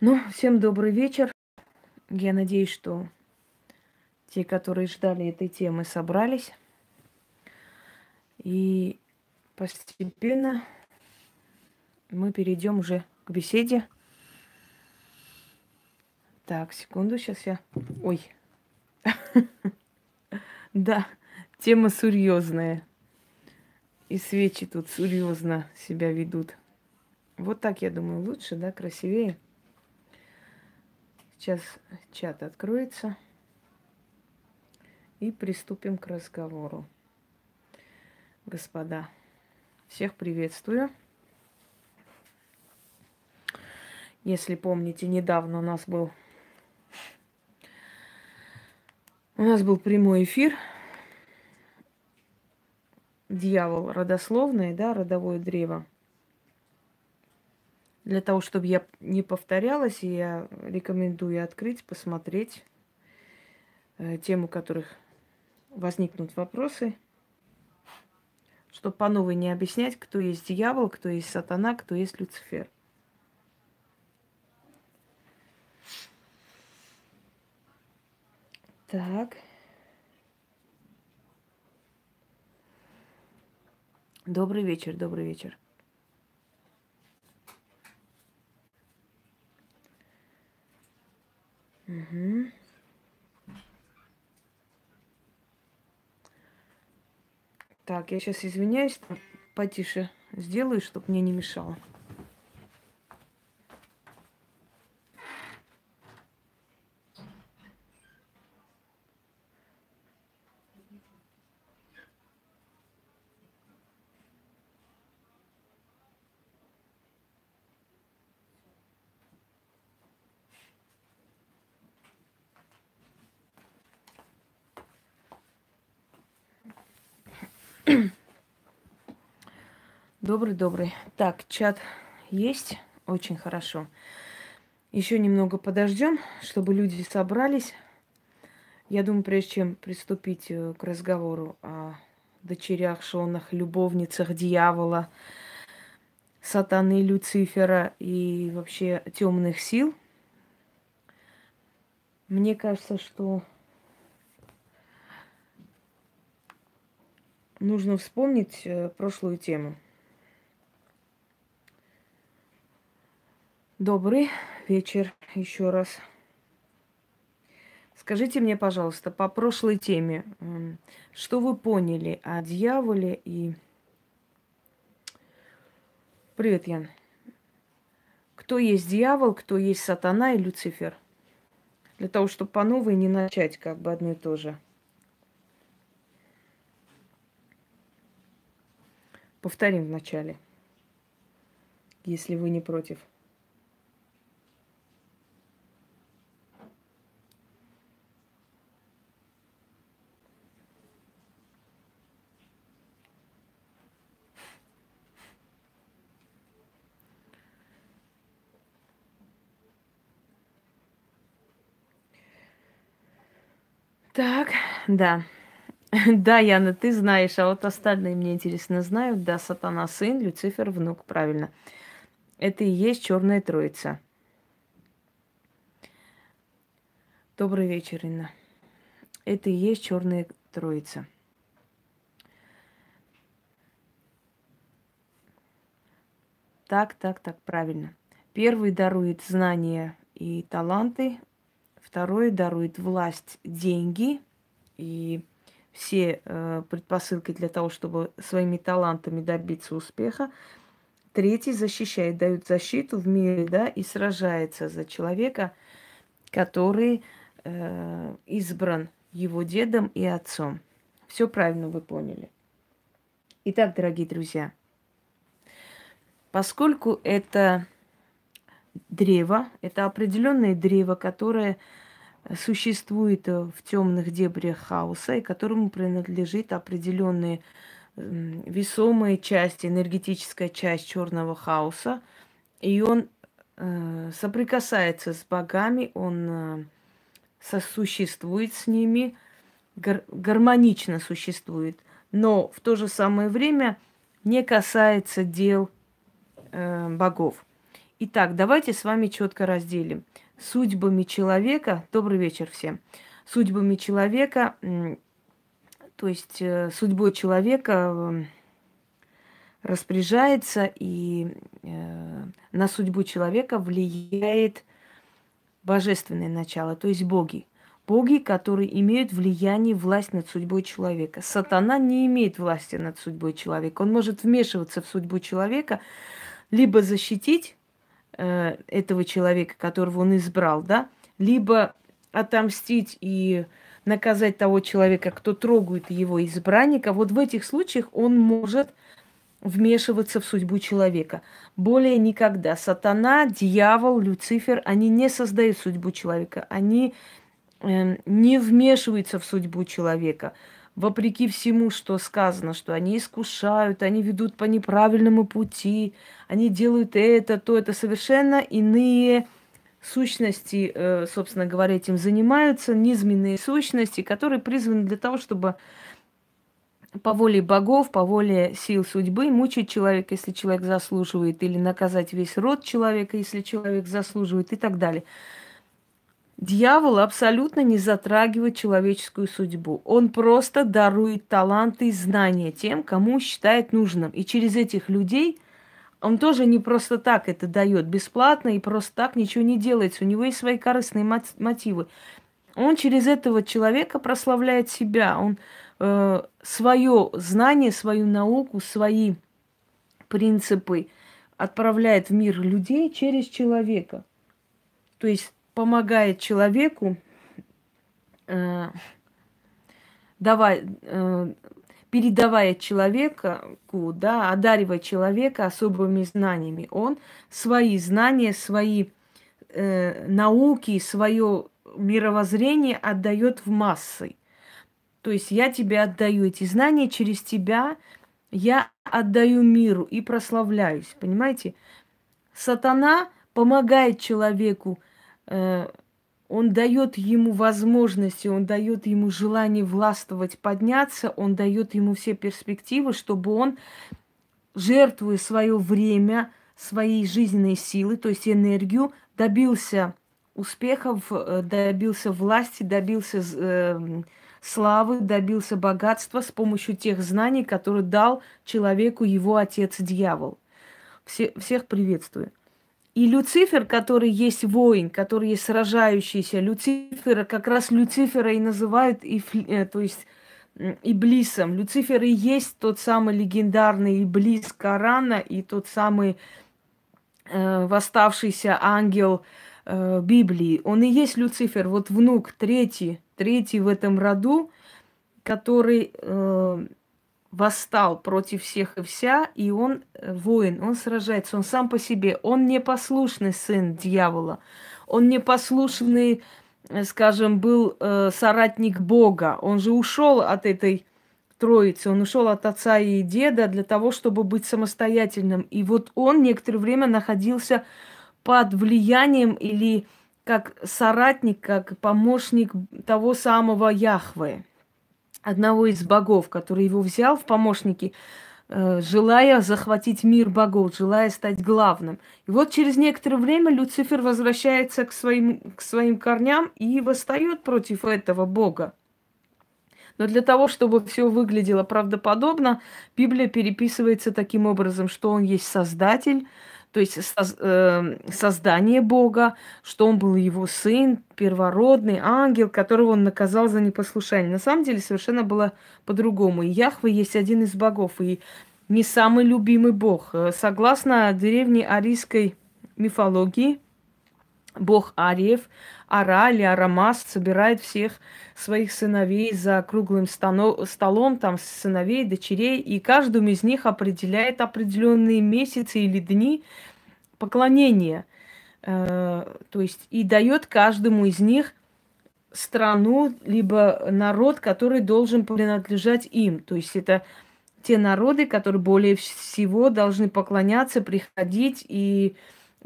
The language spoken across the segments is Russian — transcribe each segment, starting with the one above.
Ну, всем добрый вечер. Я надеюсь, что те, которые ждали этой темы, собрались. И постепенно мы перейдем уже к беседе. Так, секунду, сейчас я... Ой. Да, тема серьезная. И свечи тут серьезно себя ведут. Вот так, я думаю, лучше, да, красивее. Сейчас чат откроется. И приступим к разговору. Господа, всех приветствую. Если помните, недавно у нас был у нас был прямой эфир. Дьявол родословное, да, родовое древо. Для того, чтобы я не повторялась, я рекомендую открыть, посмотреть э, тему, которых возникнут вопросы, чтобы по новой не объяснять, кто есть дьявол, кто есть сатана, кто есть Люцифер. Так. Добрый вечер, добрый вечер. Угу. Так, я сейчас извиняюсь, потише сделаю, чтобы мне не мешало. Добрый, добрый. Так, чат есть. Очень хорошо. Еще немного подождем, чтобы люди собрались. Я думаю, прежде чем приступить э, к разговору о дочерях, шонах, любовницах дьявола, сатаны, Люцифера и вообще темных сил, мне кажется, что нужно вспомнить э, прошлую тему – Добрый вечер еще раз. Скажите мне, пожалуйста, по прошлой теме, что вы поняли о дьяволе и... Привет, Ян. Кто есть дьявол, кто есть сатана и Люцифер? Для того, чтобы по новой не начать как бы одно и то же. Повторим вначале, если вы не против. Так, да. Да, Яна, ты знаешь, а вот остальные мне интересно знают. Да, сатана сын, Люцифер внук, правильно. Это и есть черная троица. Добрый вечер, Инна. Это и есть черная троица. Так, так, так, правильно. Первый дарует знания и таланты, Второе дарует власть, деньги и все э, предпосылки для того, чтобы своими талантами добиться успеха. Третий защищает, дает защиту в мире, да, и сражается за человека, который э, избран его дедом и отцом. Все правильно вы поняли. Итак, дорогие друзья, поскольку это древо, это определенное древо, которое существует э, в темных дебрях хаоса и которому принадлежит определенная весомая часть, энергетическая часть черного хаоса. И он э, соприкасается с богами, он э, сосуществует с ними, гар- гармонично существует, но в то же самое время не касается дел э, богов. Итак, давайте с вами четко разделим. Судьбами человека, добрый вечер всем, судьбами человека, то есть э, судьбой человека распоряжается и э, на судьбу человека влияет божественное начало, то есть боги. Боги, которые имеют влияние, власть над судьбой человека. Сатана не имеет власти над судьбой человека. Он может вмешиваться в судьбу человека, либо защитить э, этого человека, которого он избрал, да, либо отомстить и наказать того человека, кто трогает его избранника. Вот в этих случаях он может вмешиваться в судьбу человека. Более никогда. Сатана, дьявол, Люцифер, они не создают судьбу человека. Они э, не вмешиваются в судьбу человека. Вопреки всему, что сказано, что они искушают, они ведут по неправильному пути, они делают это, то это совершенно иные сущности, э, собственно говоря, этим занимаются, низменные сущности, которые призваны для того, чтобы по воле богов, по воле сил судьбы мучить человека, если человек заслуживает, или наказать весь род человека, если человек заслуживает, и так далее. Дьявол абсолютно не затрагивает человеческую судьбу. Он просто дарует таланты и знания тем, кому считает нужным. И через этих людей он тоже не просто так это дает бесплатно и просто так ничего не делается. У него есть свои корыстные мотивы. Он через этого человека прославляет себя. Он э, свое знание, свою науку, свои принципы отправляет в мир людей через человека. То есть помогает человеку, э, давай, э, передавая человеку, да, одаривая человека особыми знаниями. Он свои знания, свои э, науки, свое мировоззрение отдает в массы. То есть я тебе отдаю эти знания, через тебя я отдаю миру и прославляюсь. Понимаете? Сатана помогает человеку, э, он дает ему возможности, он дает ему желание властвовать, подняться, он дает ему все перспективы, чтобы он, жертвуя свое время, свои жизненные силы, то есть энергию, добился успехов, э, добился власти, добился э, славы, добился богатства с помощью тех знаний, которые дал человеку его отец-дьявол. Все, всех приветствую. И Люцифер, который есть воин, который есть сражающийся, Люцифера, как раз Люцифера и называют, и, э, то есть Иблисом. Люцифер и есть тот самый легендарный Иблис Корана и тот самый э, восставшийся ангел э, Библии. Он и есть Люцифер, вот внук, третий третий в этом роду, который э, восстал против всех и вся, и он э, воин, он сражается, он сам по себе, он непослушный сын дьявола, он непослушный, э, скажем, был э, соратник Бога, он же ушел от этой троицы, он ушел от отца и деда для того, чтобы быть самостоятельным, и вот он некоторое время находился под влиянием или как соратник, как помощник того самого Яхвы, одного из богов, который его взял в помощники, э, желая захватить мир богов, желая стать главным. И вот через некоторое время Люцифер возвращается к своим, к своим корням и восстает против этого бога. Но для того, чтобы все выглядело правдоподобно, Библия переписывается таким образом, что он есть создатель, то есть эм, создание Бога, что он был его сын, первородный ангел, которого он наказал за непослушание. На самом деле совершенно было по-другому. И Яхве есть один из богов, и не самый любимый бог. Э, согласно древней арийской мифологии, бог Ариев, Ара или Арамас собирает всех своих сыновей за круглым столом, там сыновей, дочерей, и каждому из них определяет определенные месяцы или дни поклонения. Э, то есть и дает каждому из них страну, либо народ, который должен принадлежать им. То есть это те народы, которые более всего должны поклоняться, приходить и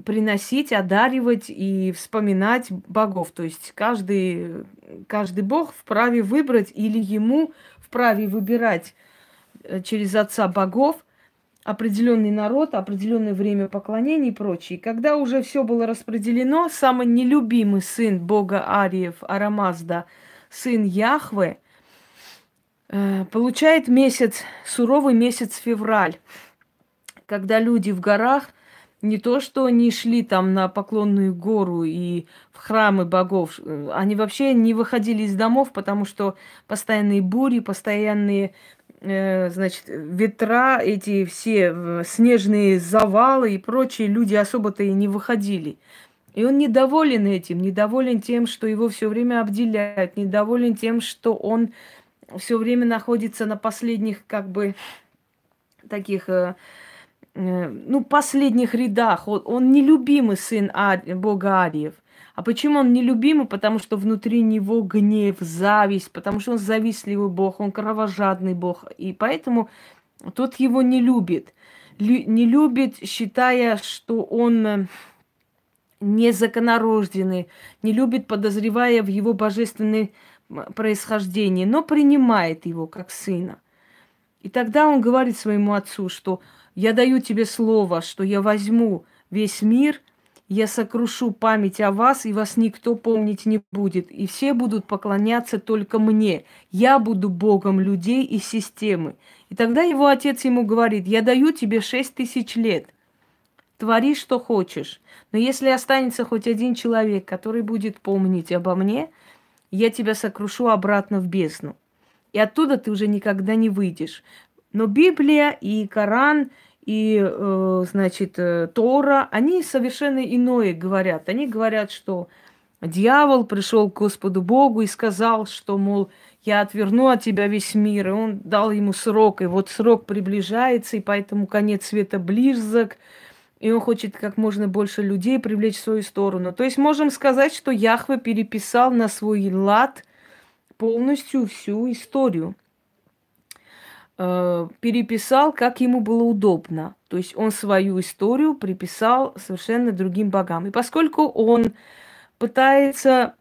приносить, одаривать и вспоминать богов. То есть каждый, каждый бог вправе выбрать или ему вправе выбирать э, через отца богов, определенный народ, определенное время поклонения и прочее. Когда уже все было распределено, самый нелюбимый сын бога Ариев, Арамазда, сын Яхве, э, получает месяц, суровый месяц февраль, когда люди в горах не то, что не шли там на поклонную гору и в храмы богов, э, они вообще не выходили из домов, потому что постоянные бури, постоянные Э, значит, ветра, эти все э, снежные завалы и прочие люди особо-то и не выходили. И он недоволен этим, недоволен тем, что его все время обделяют, недоволен тем, что он все время находится на последних, как бы, таких, э, ну, последних рядах. Он, он нелюбимый сын Ари, бога Ариев. А почему он нелюбимый? Потому что внутри него гнев, зависть, потому что он завистливый бог, он кровожадный бог. И поэтому тот его не любит. Лю- не любит, считая, что он э, незаконорожденный, не любит, подозревая в его божественное происхождение, но принимает его как сына. И тогда он говорит своему отцу, что я даю тебе слово, что я возьму весь мир – я сокрушу память о вас, и вас никто помнить не будет. И все будут поклоняться только мне. Я буду Богом людей и системы. И тогда его отец ему говорит, я даю тебе шесть тысяч лет. Твори, что хочешь. Но если останется хоть один человек, который будет помнить обо мне, я тебя сокрушу обратно в бездну. И оттуда ты уже никогда не выйдешь. Но Библия и Коран – и, э, значит, э, Тора, они совершенно иное говорят. Они говорят, что дьявол пришел к Господу Богу и сказал, что, мол, я отверну от тебя весь мир. И он дал ему срок, и вот срок приближается, и поэтому конец света близок, и он хочет как можно больше людей привлечь в свою сторону. То есть можем сказать, что Яхве переписал на свой лад полностью всю историю. Э, переписал, как ему было удобно. То есть он свою историю приписал совершенно другим богам. И поскольку он пытается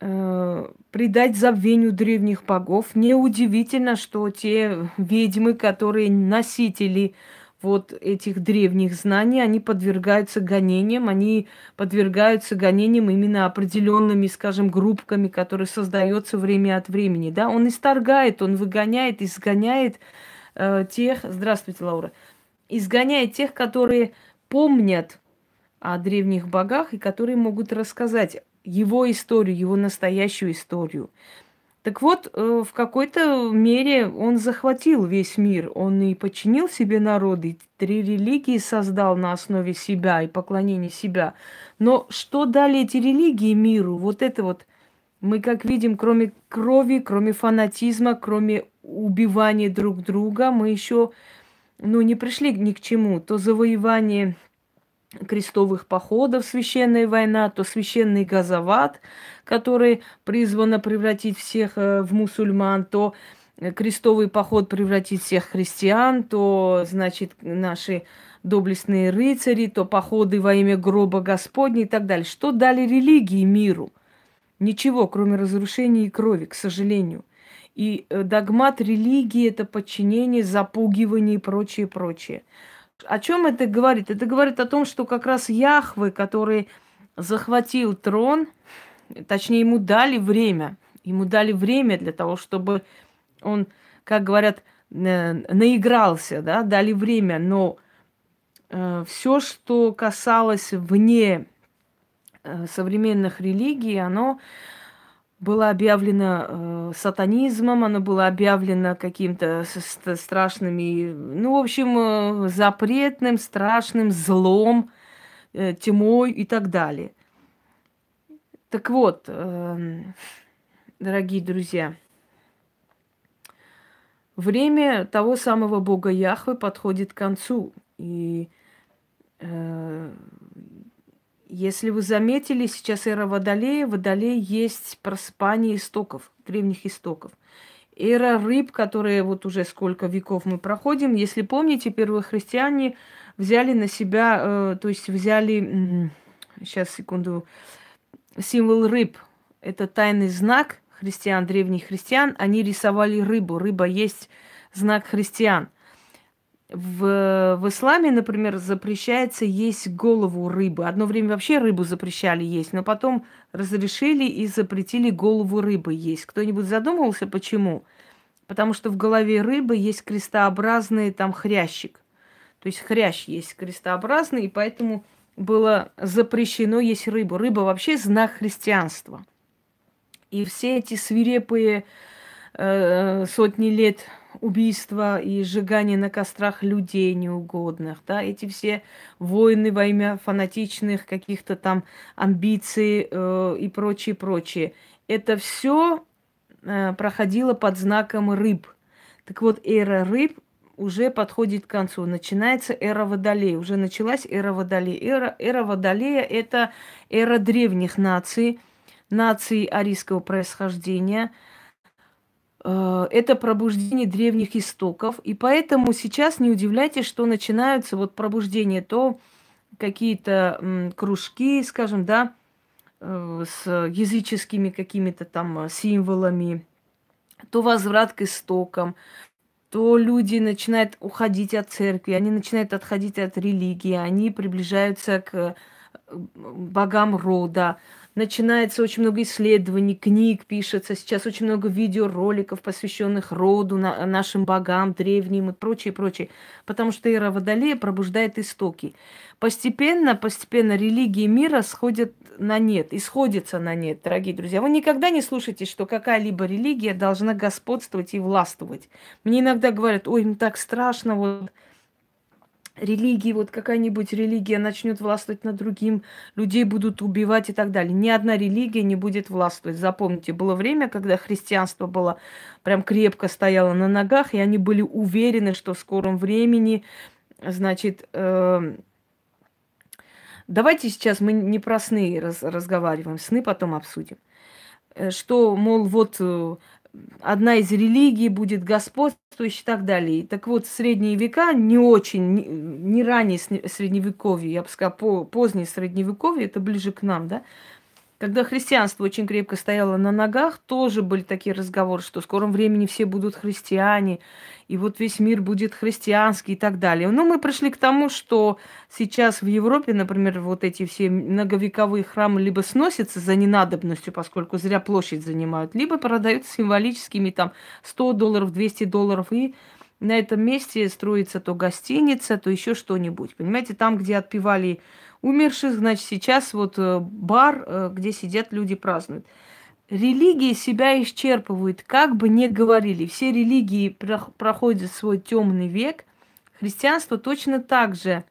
э, придать забвению древних богов, неудивительно, что те ведьмы, которые носители вот этих древних знаний, они подвергаются гонениям, они подвергаются гонениям именно определенными, скажем, группками, которые создаются время от времени. Да? Он исторгает, он выгоняет, изгоняет э, тех, здравствуйте, Лаура, изгоняет тех, которые помнят о древних богах и которые могут рассказать его историю, его настоящую историю. Так вот, э, в какой-то мере он захватил весь мир. Он и подчинил себе народы, три религии создал на основе себя и поклонения себя. Но что дали эти религии миру? Вот это вот мы, как видим, кроме крови, кроме фанатизма, кроме убивания друг друга, мы еще ну, не пришли ни к чему. То завоевание крестовых походов, священная война, то священный газоват, который призван превратить всех э, в мусульман, то э, крестовый поход превратить всех христиан, то, значит, наши доблестные рыцари, то походы во имя гроба Господня и так далее. Что дали религии миру? Ничего, кроме разрушения и крови, к сожалению. И э, догмат религии – это подчинение, запугивание и прочее, прочее. О чем это говорит? Это говорит о том, что как раз Яхвы, который захватил трон, точнее, ему дали время. Ему дали время для того, чтобы он, как говорят, наигрался, да, дали время, но э, все, что касалось вне э, современных религий, оно было объявлено э, сатанизмом, оно было объявлено каким-то страшными, ну, в общем, э, запретным, страшным злом, э, тьмой и так далее. Так вот, э, дорогие друзья, время того самого Бога Яхвы подходит к концу. И э, если вы заметили, сейчас эра Водолея. Водолей есть просыпание истоков, древних истоков. Эра рыб, которые вот уже сколько веков мы проходим. Если помните, первые христиане взяли на себя, э, то есть взяли, сейчас секунду, символ рыб. Это тайный знак христиан, древних христиан. Они рисовали рыбу. Рыба есть знак христиан – в, в исламе, например, запрещается есть голову рыбы. Одно время вообще рыбу запрещали есть, но потом разрешили и запретили голову рыбы есть. Кто-нибудь задумывался, почему? Потому что в голове рыбы есть крестообразный там хрящик. То есть хрящ есть крестообразный, и поэтому было запрещено есть рыбу. Рыба вообще знак христианства. И все эти свирепые э, сотни лет убийства и сжигания на кострах людей неугодных, да, эти все войны во имя фанатичных каких-то там амбиций э, и прочее, прочее. Это все э, проходило под знаком рыб. Так вот, эра рыб уже подходит к концу. Начинается эра Водолея. Уже началась эра Водолея. Эра, эра Водолея – это эра древних наций, наций арийского происхождения – это пробуждение древних истоков. И поэтому сейчас не удивляйтесь, что начинаются вот пробуждения, то какие-то кружки, скажем, да, э, с языческими какими-то там символами, то возврат к истокам, то люди начинают уходить от церкви, они начинают отходить от религии, они приближаются к э, богам рода, начинается очень много исследований, книг пишется, сейчас очень много видеороликов, посвященных роду, на, нашим богам, древним и прочее, прочее. Потому что эра Водолея пробуждает истоки. Постепенно, постепенно религии мира сходят на нет, исходятся на нет, дорогие друзья. Вы никогда не слушайте, что какая-либо религия должна господствовать и властвовать. Мне иногда говорят, ой, им так страшно, вот религии, вот какая-нибудь религия начнет властвовать над другим, людей будут убивать и так далее. Ни одна религия не будет властвовать. Запомните, было время, когда христианство было прям крепко стояло на ногах, и они были уверены, что в скором времени, значит, э, давайте сейчас мы не про сны раз, разговариваем, сны потом обсудим. Э, что, мол, вот э, одна из религий будет господствующей и так далее. Так вот, средние века не очень, не, не ранее средневековье, я бы сказала, позднее средневековье, это ближе к нам, да, когда христианство очень крепко стояло на ногах, тоже были такие разговоры, что в скором времени все будут христиане, и вот весь мир будет христианский и так далее. Но мы пришли к тому, что сейчас в Европе, например, вот эти все многовековые храмы либо сносятся за ненадобностью, поскольку зря площадь занимают, либо продаются символическими там 100 долларов, 200 долларов, и на этом месте строится то гостиница, то еще что-нибудь. Понимаете, там, где отпевали умерших, значит, сейчас вот э, бар, э, где сидят люди, празднуют. Религии себя исчерпывают, как бы ни говорили. Все религии проходят свой темный век. Христианство точно так же.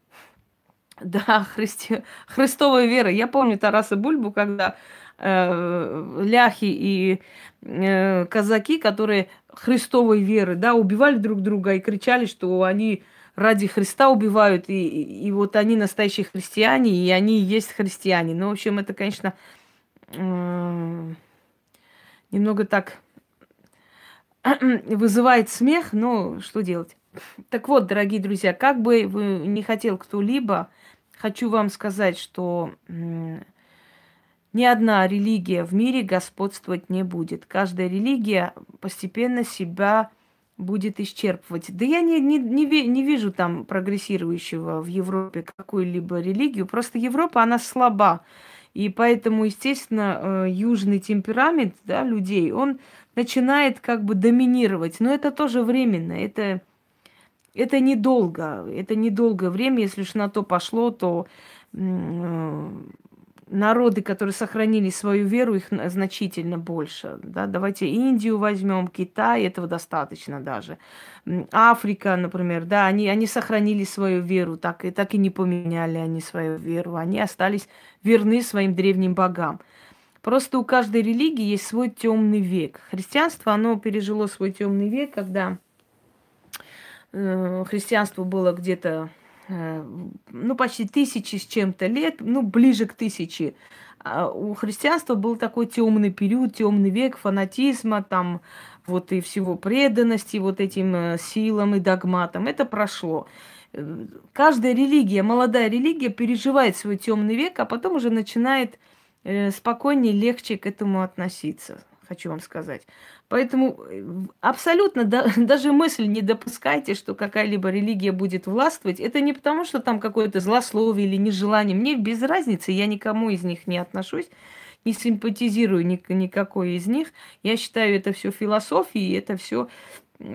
Да, христи... христовая вера. Я помню Тараса Бульбу, когда э, ляхи и э, казаки, которые христовой веры, да, убивали друг друга и кричали, что они ради Христа убивают, и, и, и вот они настоящие христиане, и они и есть христиане. Ну, в общем, это, конечно, немного так вызывает смех, но что делать? Так вот, дорогие друзья, как бы вы не хотел кто-либо, хочу вам сказать, что ни одна религия в мире господствовать не будет. Каждая религия постепенно себя будет исчерпывать. Да я не, не, не, не вижу там прогрессирующего в Европе какую-либо религию. Просто Европа, она слаба. И поэтому, естественно, э, южный темперамент да, людей, он начинает как бы доминировать. Но это тоже временно. Это, это недолго. Это недолгое время. Если уж на то пошло, то э, народы, которые сохранили свою веру, их значительно больше. Да? Давайте Индию возьмем, Китай, этого достаточно даже. Африка, например, да, они, они сохранили свою веру, так и, так и не поменяли они свою веру. Они остались верны своим древним богам. Просто у каждой религии есть свой темный век. Христианство, оно пережило свой темный век, когда э, христианство было где-то ну, почти тысячи с чем-то лет, ну, ближе к тысяче. А у христианства был такой темный период, темный век фанатизма, там, вот и всего преданности вот этим э, силам и догматам. Это прошло. Э, каждая религия, молодая религия переживает свой темный век, а потом уже начинает спокойнее, легче к этому относиться, хочу вам сказать. Поэтому э, абсолютно да, даже мысль не допускайте, что какая-либо религия будет властвовать. Это не потому, что там какое-то злословие или нежелание. Мне без разницы, я никому из них не отношусь, не симпатизирую ни, никакой из них. Я считаю, это все философии, это все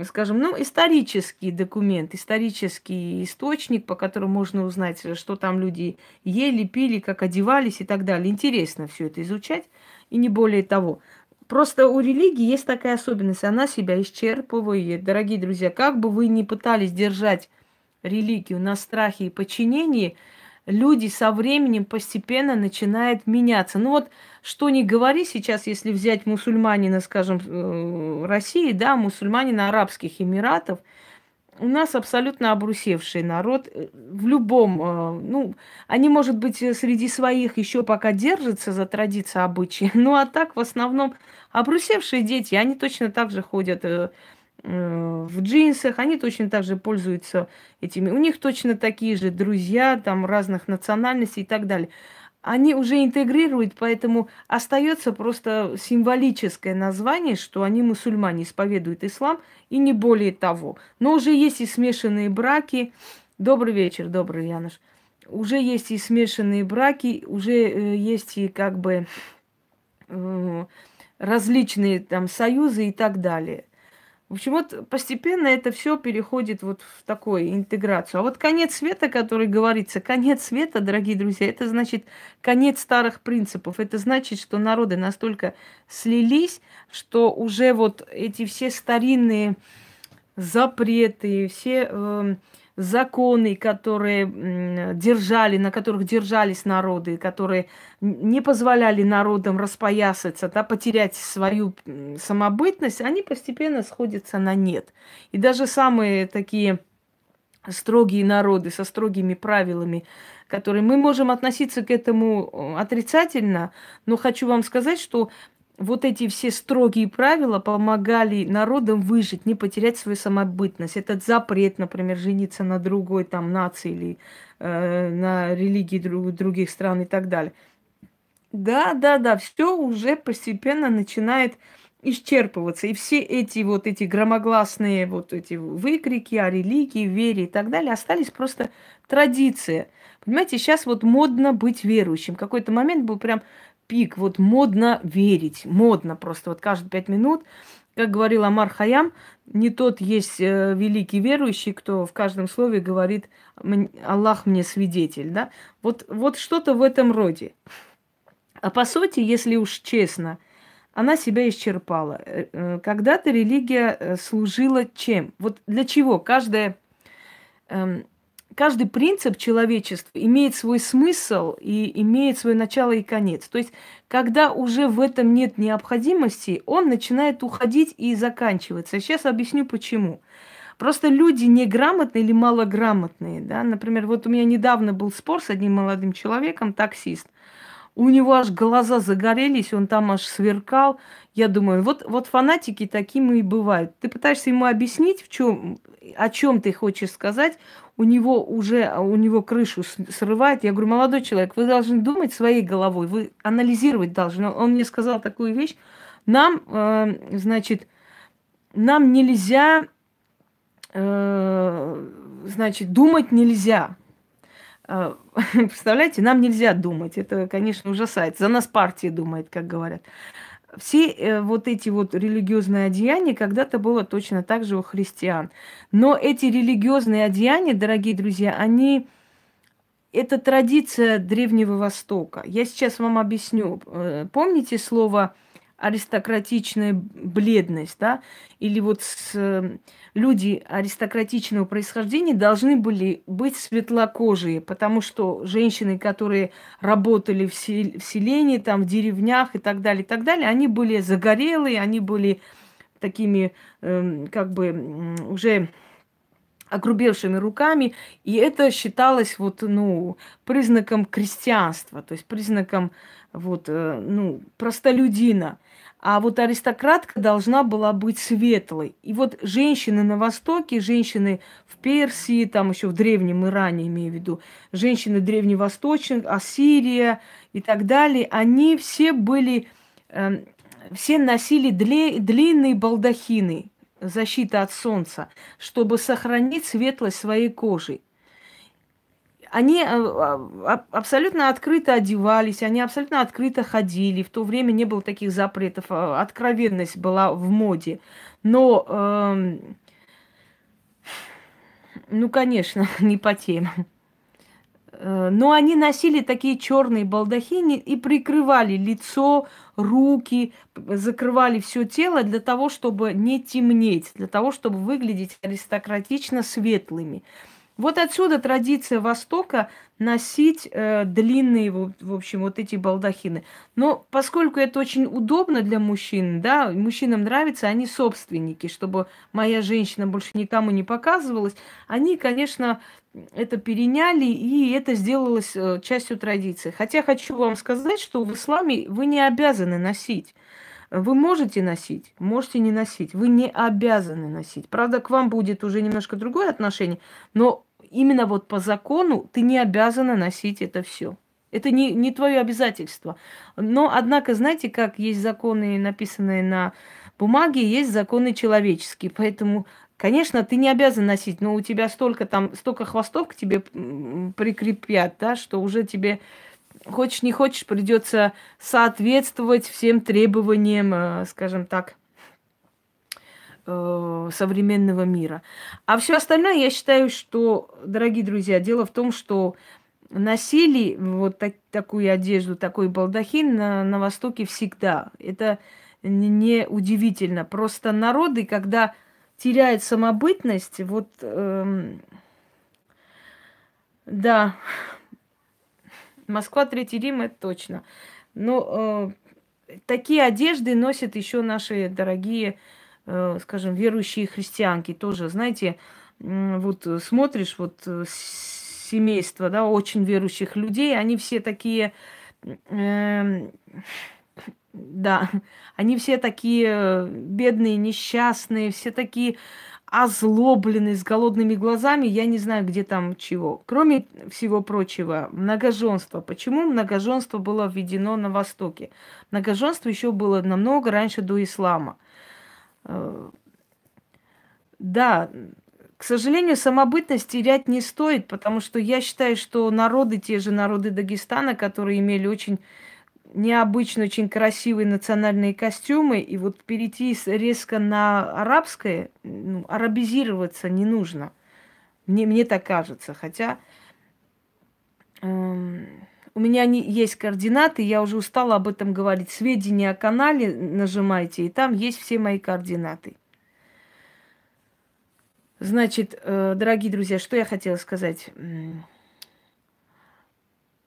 скажем, ну, исторический документ, исторический источник, по которому можно узнать, что там люди ели, пили, как одевались и так далее. Интересно все это изучать, и не более того. Просто у религии есть такая особенность, она себя исчерпывает. Дорогие друзья, как бы вы ни пытались держать религию на страхе и подчинении, люди со временем постепенно начинают меняться. Ну вот, что не говори сейчас, если взять мусульманина, скажем, э, России, да, мусульманина Арабских Эмиратов – у нас абсолютно обрусевший народ э, в любом, э, ну, они, может быть, среди своих еще пока держатся за традиции, обычаи, ну, а так в основном обрусевшие дети, они точно так же ходят в джинсах, они точно так же пользуются этими, у них точно такие же друзья, там, разных национальностей и так далее они уже интегрируют, поэтому остается просто символическое название, что они мусульмане, исповедуют ислам, и не более того. Но уже есть и смешанные браки. Добрый вечер, добрый Януш. Уже есть и смешанные браки, уже э, есть и как бы э, различные там союзы и так далее. В общем, вот постепенно это все переходит вот в такую интеграцию. А вот конец света, который говорится, конец света, дорогие друзья, это значит конец старых принципов. Это значит, что народы настолько слились, что уже вот эти все старинные запреты, все э, законы, которые держали, на которых держались народы, которые не позволяли народам распоясаться, да, потерять свою самобытность, они постепенно сходятся на нет. И даже самые такие строгие народы со строгими правилами, которые мы можем относиться к этому э, отрицательно, но хочу вам сказать, что вот эти все строгие правила помогали народам выжить, не потерять свою самобытность. Этот запрет, например, жениться на другой там нации или э, на религии друг, других стран и так далее. Да, да, да, все уже постепенно начинает исчерпываться. И все эти вот эти громогласные вот эти выкрики о религии, вере и так далее остались просто традиция. Понимаете, сейчас вот модно быть верующим. Какой-то момент был прям пик, вот модно верить, модно просто, вот каждые пять минут, как говорил Амар Хаям, не тот есть э, великий верующий, кто в каждом слове говорит «Аллах мне свидетель», да? Вот, вот что-то в этом роде. А по сути, если уж честно, она себя исчерпала. Э, э, когда-то религия служила чем? Вот для чего? Каждая эм, каждый принцип человечества имеет свой смысл и имеет свое начало и конец. То есть, когда уже в этом нет необходимости, он начинает уходить и заканчиваться. Сейчас объясню почему. Просто люди неграмотные или малограмотные, да, например, вот у меня недавно был спор с одним молодым человеком, таксист. У него аж глаза загорелись, он там аж сверкал. Я думаю, вот, вот фанатики такими и бывают. Ты пытаешься ему объяснить, в чем, о чем ты хочешь сказать, у него уже, у него крышу срывает. Я говорю, молодой человек, вы должны думать своей головой, вы анализировать должны. Он мне сказал такую вещь. Нам, э, значит, нам нельзя, э, значит, думать нельзя. Э, представляете, нам нельзя думать. Это, конечно, ужасает. За нас партия думает, как говорят все э, вот эти вот религиозные одеяния когда-то было точно так же у христиан. Но эти религиозные одеяния, дорогие друзья, они это традиция Древнего Востока. Я сейчас вам объясню. Э, помните слово аристократичная бледность, да, или вот с, э, люди аристократичного происхождения должны были быть светлокожие, потому что женщины, которые работали в, сел, в селении, там, в деревнях и так далее, и так далее, они были загорелые, они были такими, э, как бы, уже огрубевшими руками, и это считалось вот, ну, признаком крестьянства, то есть признаком вот, э, ну, простолюдина. А вот аристократка должна была быть светлой. И вот женщины на Востоке, женщины в Персии, там еще в Древнем Иране, имею в виду, женщины древневосточных, Ассирия и так далее, они все были э, все носили дли, длинные балдахины, защита от солнца, чтобы сохранить светлость своей кожи. Они э, а, абсолютно открыто одевались, они абсолютно открыто ходили. В то время не было таких запретов, а откровенность была в моде. Но, э, ну, конечно, не по темам. Э, но они носили такие черные балдахини и прикрывали лицо, руки, закрывали все тело для того, чтобы не темнеть, для того, чтобы выглядеть аристократично светлыми. Вот отсюда традиция Востока носить э, длинные, в, общем, вот эти балдахины. Но поскольку это очень удобно для мужчин, да, мужчинам нравится, они собственники, чтобы моя женщина больше никому не показывалась, они, конечно, это переняли, и это сделалось э, частью традиции. Хотя хочу вам сказать, что в исламе вы не обязаны носить. Вы можете носить, можете не носить. Вы не обязаны носить. Правда, к вам будет уже немножко другое отношение, но именно вот по закону ты не обязана носить это все. Это не, не твое обязательство. Но, однако, знаете, как есть законы, написанные на бумаге, есть законы человеческие. Поэтому Конечно, ты не обязан носить, но у тебя столько там, столько хвостов к тебе прикрепят, да, что уже тебе хочешь не хочешь придется соответствовать всем требованиям, э, скажем так, э, современного мира. А все остальное, я считаю, что, дорогие друзья, дело в том, что носили вот так, такую одежду, такой балдахин на, на Востоке всегда. Это не удивительно. Просто народы, когда теряет самобытность, вот, эм, да, Москва, Третий Рим, это точно. Но э, такие одежды носят еще наши дорогие, э, скажем, верующие христианки тоже. Знаете, э, вот смотришь, вот э, семейство, да, очень верующих людей, они все такие... Э, да, они все такие э, бедные, несчастные, все такие озлобленные, с голодными глазами, я не знаю, где там чего. Кроме всего прочего, многоженство. Почему многоженство было введено на Востоке? Многоженство еще было намного раньше до ислама. Э, да, к сожалению, самобытность терять не стоит, потому что я считаю, что народы, те же народы Дагестана, которые имели очень необычно очень красивые национальные костюмы, и вот перейти резко на арабское, ну, арабизироваться не нужно. Мне, мне так кажется. Хотя эм, у меня не, есть координаты, я уже устала об этом говорить. Сведения о канале нажимайте, и там есть все мои координаты. Значит, э, дорогие друзья, что я хотела сказать?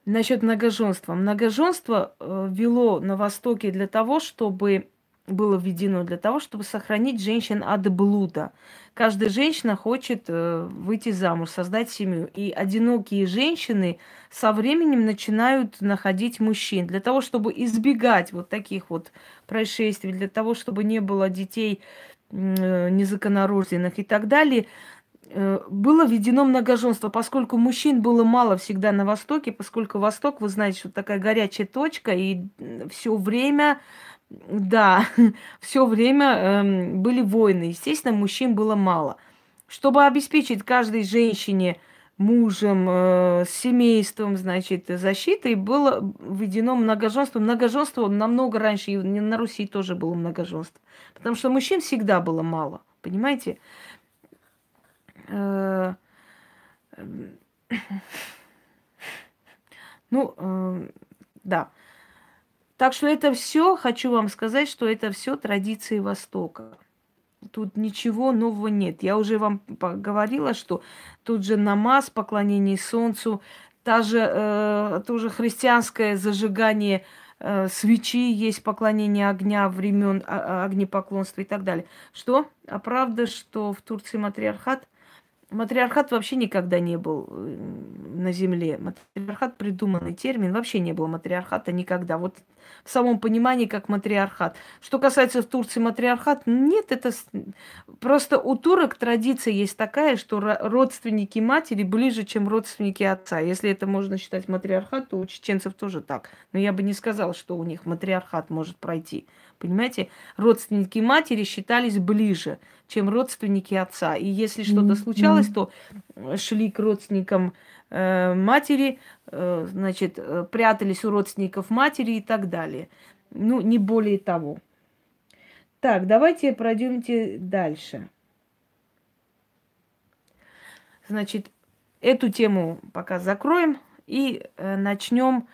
Насчет многоженства. Многоженство э, вело на Востоке для того, чтобы было введено для того, чтобы сохранить женщин от блуда. Каждая женщина хочет э, выйти замуж, создать семью. И одинокие женщины со временем начинают находить мужчин. Для того, чтобы избегать вот таких вот происшествий, для того, чтобы не было детей э, незаконнорожденных и так далее, было введено многоженство, поскольку мужчин было мало всегда на Востоке, поскольку Восток, вы знаете, что такая горячая точка, и все время, да, все время э, были войны. Естественно, мужчин было мало. Чтобы обеспечить каждой женщине мужем, э, семейством, значит, защитой, было введено многоженство. Многоженство намного раньше, и на Руси тоже было многоженство. Потому что мужчин всегда было мало, понимаете? Э, ну, э, да. Так что это все, хочу вам сказать, что это все традиции Востока. Тут ничего нового нет. Я уже вам говорила, что тут же намаз, поклонение солнцу, та же, э, тоже христианское зажигание э, свечи, есть поклонение огня времен а, огнепоклонства и так далее. Что? А правда, что в Турции матриархат – Матриархат вообще никогда не был э, на Земле. Матриархат придуманный термин, вообще не было матриархата никогда. Вот в самом понимании как матриархат. Что касается в Турции матриархат, нет, это просто у турок традиция есть такая, что родственники матери ближе, чем родственники отца. Если это можно считать матриархат, то у чеченцев тоже так. Но я бы не сказала, что у них матриархат может пройти. Понимаете, родственники матери считались ближе, чем родственники отца. И если что-то случалось, то э, шли к родственникам э, матери, э, значит, э, прятались у родственников матери и так далее. Ну, не более того. Так, давайте пройдемте дальше. Значит, эту тему пока закроем и э, начнем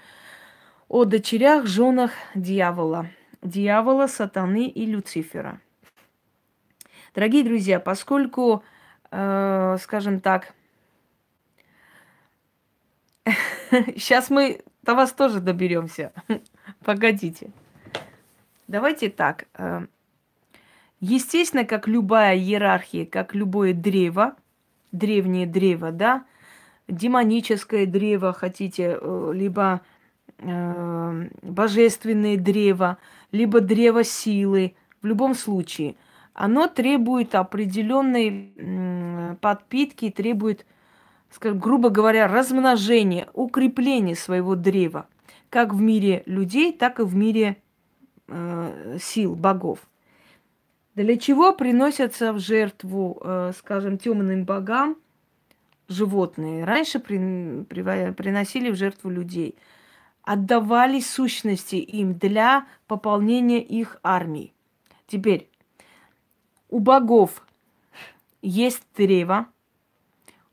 о дочерях, женах дьявола дьявола, сатаны и Люцифера. Дорогие друзья, поскольку, э, скажем так, сейчас мы до вас тоже доберемся. Погодите. Давайте так. Э, естественно, как любая иерархия, как любое древо, древнее древо, да, демоническое древо хотите, э, либо э, божественное древо, либо древо силы. В любом случае, оно требует определенной подпитки, требует, скажем, грубо говоря, размножения, укрепления своего древа, как в мире людей, так и в мире э, сил, богов. Для чего приносятся в жертву, э, скажем, темным богам животные? Раньше при, при, приносили в жертву людей – отдавали сущности им для пополнения их армии. Теперь, у богов есть древо,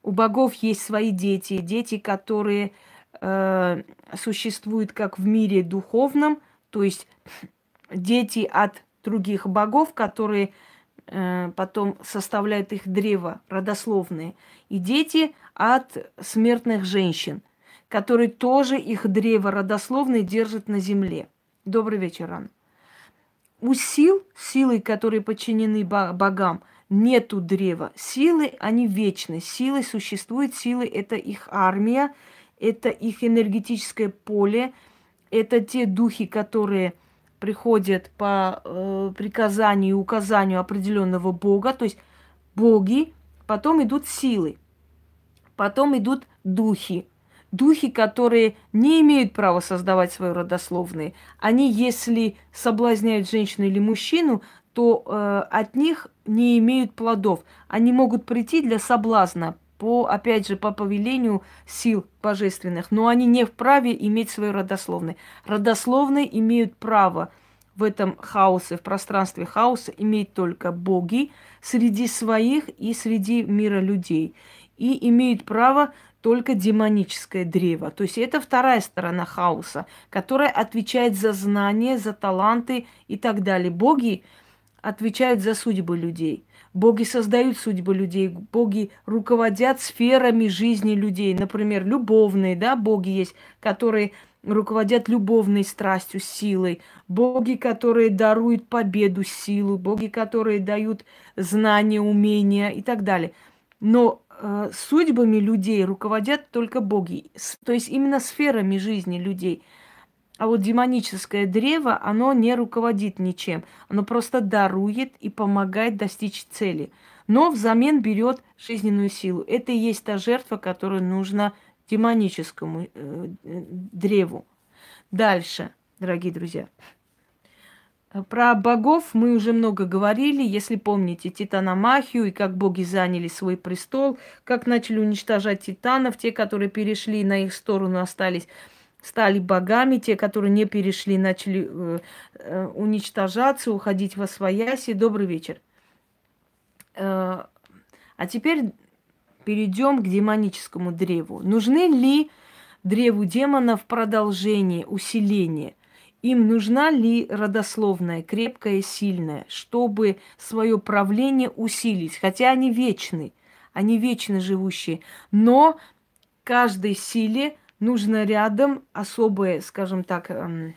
у богов есть свои дети, дети, которые э, существуют как в мире духовном, то есть дети от других богов, которые э, потом составляют их древо родословные, и дети от смертных женщин – который тоже их древо родословное держит на земле. Добрый вечер, Анна. У сил, силы, которые подчинены богам, нету древа. Силы, они вечны. Силы существуют, силы – это их армия, это их энергетическое поле, это те духи, которые приходят по э, приказанию и указанию определенного бога, то есть боги, потом идут силы, потом идут духи, духи, которые не имеют права создавать свои родословные, они, если соблазняют женщину или мужчину, то э, от них не имеют плодов. Они могут прийти для соблазна, по, опять же, по повелению сил божественных, но они не вправе иметь свои родословные. Родословные имеют право в этом хаосе, в пространстве хаоса, иметь только боги среди своих и среди мира людей. И имеют право только демоническое древо. То есть это вторая сторона хаоса, которая отвечает за знания, за таланты и так далее. Боги отвечают за судьбы людей. Боги создают судьбы людей, боги руководят сферами жизни людей. Например, любовные, да, боги есть, которые руководят любовной страстью, силой. Боги, которые даруют победу, силу. Боги, которые дают знания, умения и так далее. Но судьбами людей руководят только боги, то есть именно сферами жизни людей. А вот демоническое древо, оно не руководит ничем. Оно просто дарует и помогает достичь цели. Но взамен берет жизненную силу. Это и есть та жертва, которую нужно демоническому э, древу. Дальше, дорогие друзья. Про богов мы уже много говорили. Если помните Титаномахию и как боги заняли свой престол, как начали уничтожать титанов, те, которые перешли на их сторону, остались стали богами, те, которые не перешли, начали э, э, уничтожаться, уходить во свояси. Добрый вечер. Э, а теперь перейдем к демоническому древу. Нужны ли древу демонов продолжение, усиление? Им нужна ли родословная, крепкая сильная, чтобы свое правление усилить? Хотя они вечны, они вечно живущие. Но каждой силе нужно рядом особая, скажем так, эм,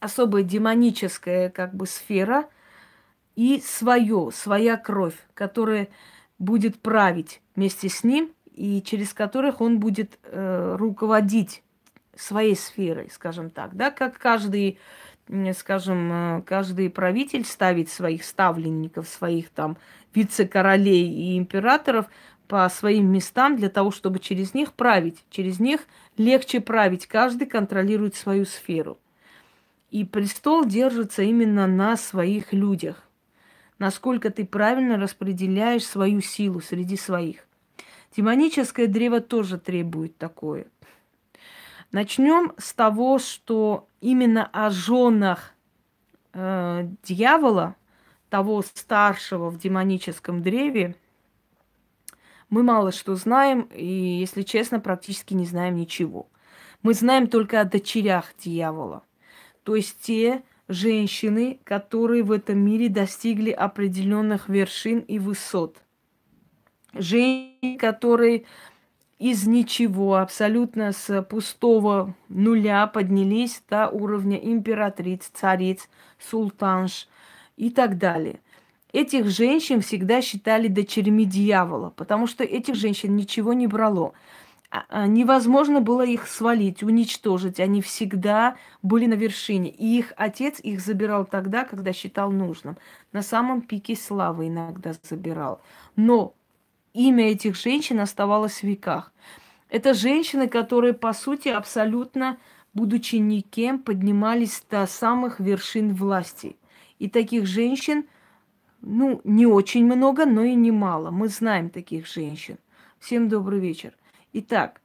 особая демоническая как бы сфера и свое, своя кровь, которая будет править вместе с ним и через которых он будет э, руководить своей сферой, скажем так, да, как каждый, скажем, э, каждый правитель ставит своих ставленников, своих там вице-королей и императоров по своим местам для того, чтобы через них править. Через них легче править. Каждый контролирует свою сферу. И престол держится именно на своих людях. Насколько ты правильно распределяешь свою силу среди своих. Демоническое древо тоже требует такое. Начнем с того, что именно о женах э, дьявола, того старшего в демоническом древе, мы мало что знаем, и, если честно, практически не знаем ничего. Мы знаем только о дочерях дьявола. То есть те женщины, которые в этом мире достигли определенных вершин и высот – женщины, которые из ничего, абсолютно с пустого нуля поднялись до уровня императриц, цариц, султанш и так далее. Этих женщин всегда считали дочерьми дьявола, потому что этих женщин ничего не брало. А, а, невозможно было их свалить, уничтожить. Они всегда были на вершине. И их отец их забирал тогда, когда считал нужным. На самом пике славы иногда забирал. Но имя этих женщин оставалось в веках. Это женщины, которые, по сути, абсолютно, будучи никем, поднимались до самых вершин власти. И таких женщин, ну, не очень много, но и немало. Мы знаем таких женщин. Всем добрый вечер. Итак,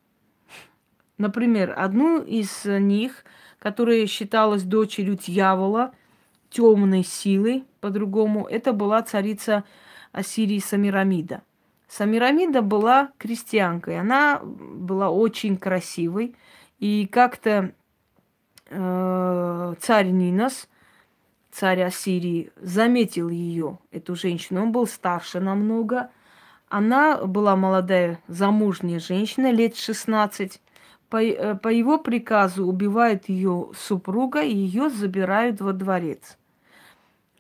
например, одну из них, которая считалась дочерью дьявола, темной силой, по-другому, это была царица Ассирии Самирамида. Самирамида была крестьянкой. Она была очень красивой. И как-то э, царь Нинос, царь Ассирии, заметил ее, эту женщину. Он был старше намного. Она была молодая замужняя женщина, лет 16. По, э, по его приказу убивают ее супруга и ее забирают во дворец.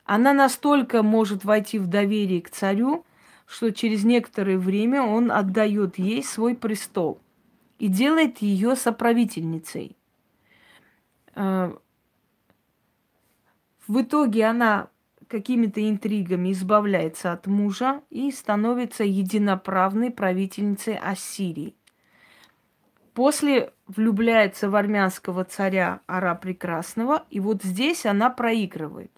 Она настолько может войти в доверие к царю, что через некоторое время он отдает ей свой престол и делает ее соправительницей. Э, в итоге она какими-то интригами избавляется от мужа и становится единоправной правительницей Ассирии. После влюбляется в армянского царя Ара Прекрасного, и вот здесь она проигрывает.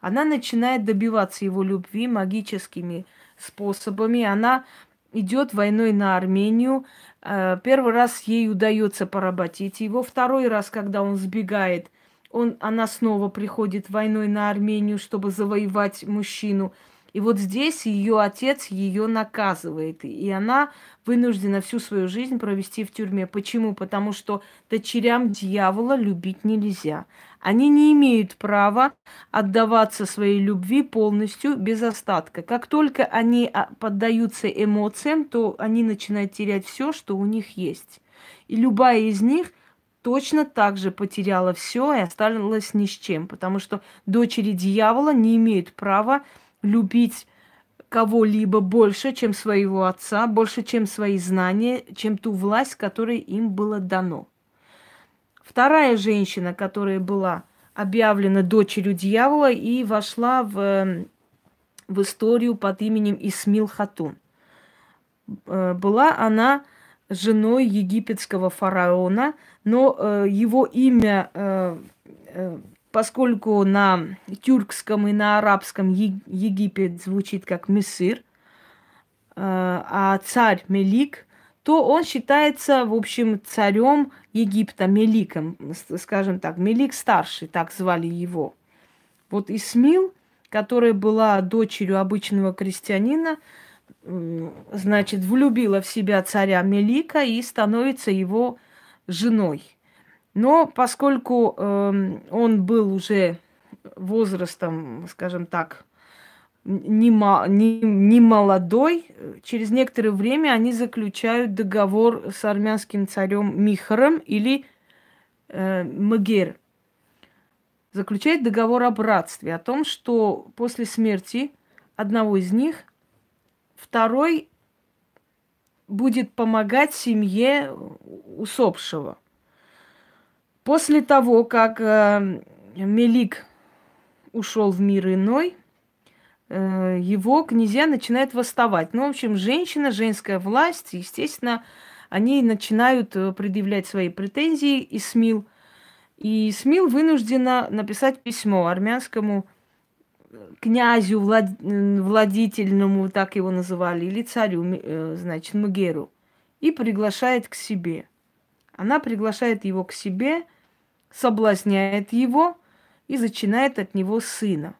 Она начинает добиваться его любви магическими способами. Она идет войной на Армению. Э, первый раз ей удается поработить его. Второй раз, когда он сбегает, он, она снова приходит войной на Армению, чтобы завоевать мужчину. И вот здесь ее отец ее наказывает. И она вынуждена всю свою жизнь провести в тюрьме. Почему? Потому что дочерям дьявола любить нельзя. Они не имеют права отдаваться своей любви полностью, без остатка. Как только они а, поддаются эмоциям, то они начинают терять все, что у них есть. И любая из них точно так же потеряла все и осталась ни с чем, потому что дочери дьявола не имеют права любить кого-либо больше, чем своего отца, больше, чем свои знания, чем ту власть, которая им была дано. Вторая женщина, которая была объявлена дочерью дьявола и вошла в, в историю под именем Исмил Хатун. Э, была она женой египетского фараона, но э, его имя, э, поскольку на тюркском и на арабском Египет звучит как Мессир, а царь Мелик, то он считается, в общем, царем Египта, Меликом, скажем так, Мелик старший, так звали его. Вот Исмил, которая была дочерью обычного крестьянина, значит, влюбила в себя царя Мелика и становится его женой. Но поскольку э, он был уже возрастом, скажем так, не, не, не молодой, через некоторое время они заключают договор с армянским царем Михаром или э, Магер. Заключает договор о братстве, о том, что после смерти одного из них второй будет помогать семье усопшего. После того, как э, Мелик ушел в мир иной, э, его князья начинают восставать. Ну, в общем, женщина, женская власть, естественно, они начинают э, предъявлять свои претензии и СМИЛ. И СМИЛ вынуждена написать письмо армянскому князю, влад... владительному, так его называли, или царю, э, значит, Мугеру, и приглашает к себе. Она приглашает его к себе, соблазняет его и зачинает от него сына.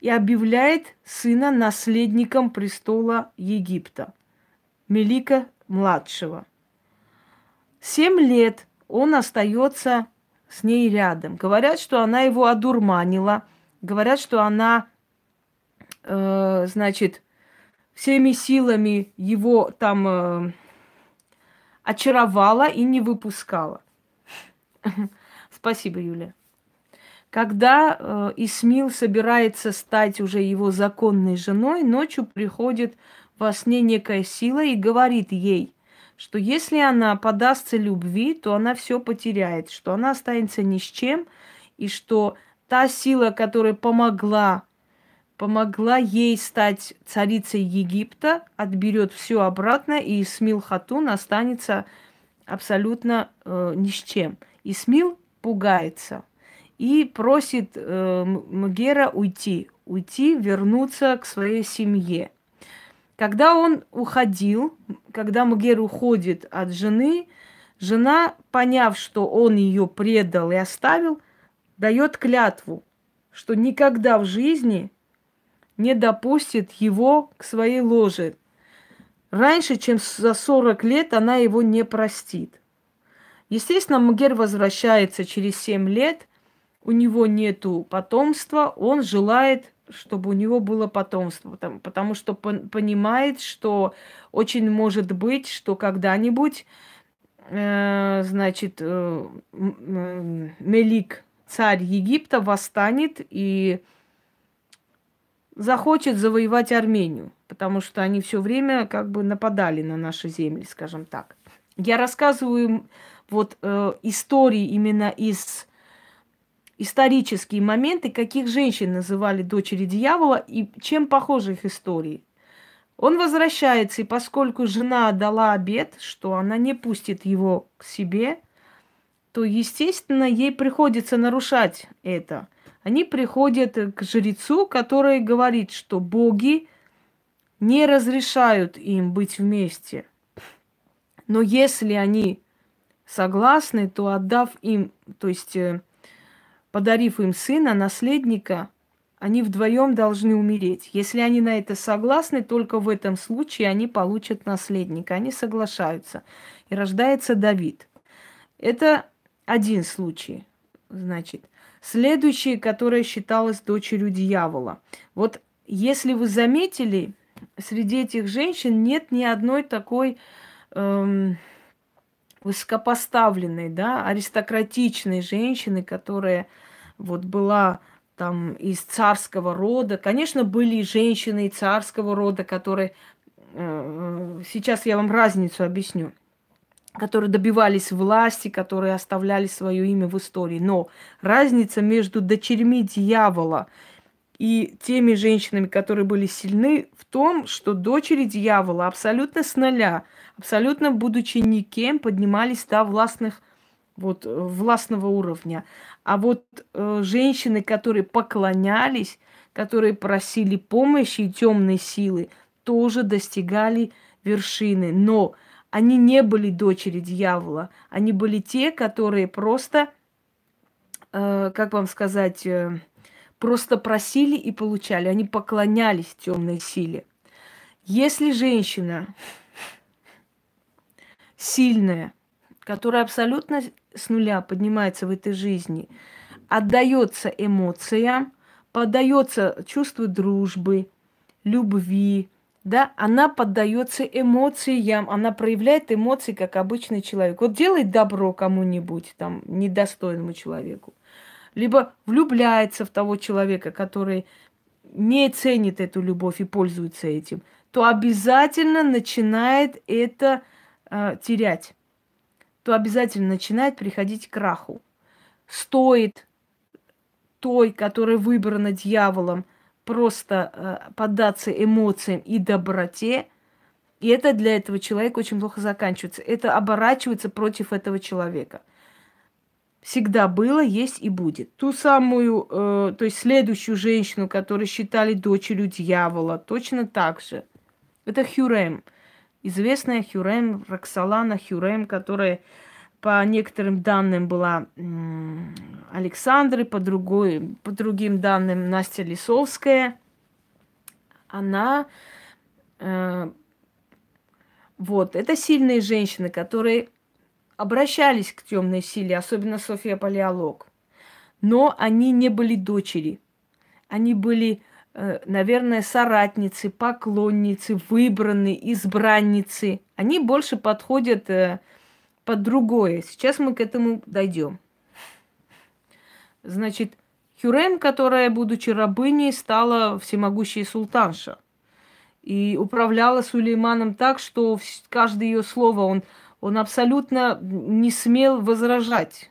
И объявляет сына наследником престола Египта, Мелика младшего. Семь лет он остается с ней рядом. Говорят, что она его одурманила – Говорят, что она, э, значит, всеми силами его там э, очаровала и не выпускала. Спасибо, Юля. Когда э, Исмил собирается стать уже его законной женой, ночью приходит во сне некая сила и говорит ей, что если она подастся любви, то она все потеряет, что она останется ни с чем, и что та сила, которая помогла, помогла ей стать царицей Египта, отберет все обратно, и Исмил Хатун останется абсолютно э, ни с чем. Исмил пугается и просит э, Мгера уйти, уйти, вернуться к своей семье. Когда он уходил, когда Мгер уходит от жены, жена, поняв, что он ее предал и оставил, дает клятву, что никогда в жизни не допустит его к своей ложе. Раньше, чем за 40 лет, она его не простит. Естественно, Мгер возвращается через 7 лет, у него нету потомства, он желает, чтобы у него было потомство, потому, что понимает, что очень может быть, что когда-нибудь, э, значит, э, Мелик царь Египта восстанет и захочет завоевать Армению, потому что они все время как бы нападали на наши земли, скажем так. Я рассказываю вот э, истории именно из исторические моменты, каких женщин называли дочери дьявола и чем похожи их истории. Он возвращается, и поскольку жена дала обет, что она не пустит его к себе, то, естественно, ей приходится нарушать это. Они приходят к жрецу, который говорит, что боги не разрешают им быть вместе. Но если они согласны, то отдав им, то есть э, подарив им сына, наследника, они вдвоем должны умереть. Если они на это согласны, только в этом случае они получат наследника. Они соглашаются. И рождается Давид. Это один случай, значит. Следующий, которая считалась дочерью дьявола. Вот если вы заметили, среди этих женщин нет ни одной такой эм, высокопоставленной, да, аристократичной женщины, которая вот была там из царского рода. Конечно, были и женщины из царского рода, которые... Э, сейчас я вам разницу объясню которые добивались власти, которые оставляли свое имя в истории. Но разница между дочерьми дьявола и теми женщинами, которые были сильны, в том, что дочери дьявола абсолютно с нуля, абсолютно будучи никем, поднимались до властных, вот, властного уровня. А вот э, женщины, которые поклонялись, которые просили помощи и темной силы, тоже достигали вершины. Но они не были дочери дьявола. Они были те, которые просто, э, как вам сказать, э, просто просили и получали. Они поклонялись темной силе. Если женщина сильная, которая абсолютно с нуля поднимается в этой жизни, отдается эмоциям, поддается чувству дружбы, любви, да, она поддается эмоциям, она проявляет эмоции, как обычный человек. Вот делает добро кому-нибудь, там, недостойному человеку, либо влюбляется в того человека, который не ценит эту любовь и пользуется этим, то обязательно начинает это э, терять, то обязательно начинает приходить к краху. Стоит той, которая выбрана дьяволом, просто э, поддаться эмоциям и доброте, и это для этого человека очень плохо заканчивается. Это оборачивается против этого человека. Всегда было, есть и будет. Ту самую, э, то есть следующую женщину, которую считали дочерью дьявола, точно так же. Это Хюрем. Известная Хюрем, Роксолана Хюрем, которая по некоторым данным была Александры, по, другой, по другим данным Настя Лисовская. Она э, вот, это сильные женщины, которые обращались к темной силе, особенно София Палеолог. Но они не были дочери. Они были, э, наверное, соратницы, поклонницы, выбранные, избранницы. Они больше подходят э, под другое. Сейчас мы к этому дойдем. Значит, Хюрем, которая, будучи рабыней, стала всемогущей султанша. И управляла Сулейманом так, что каждое ее слово он, он абсолютно не смел возражать.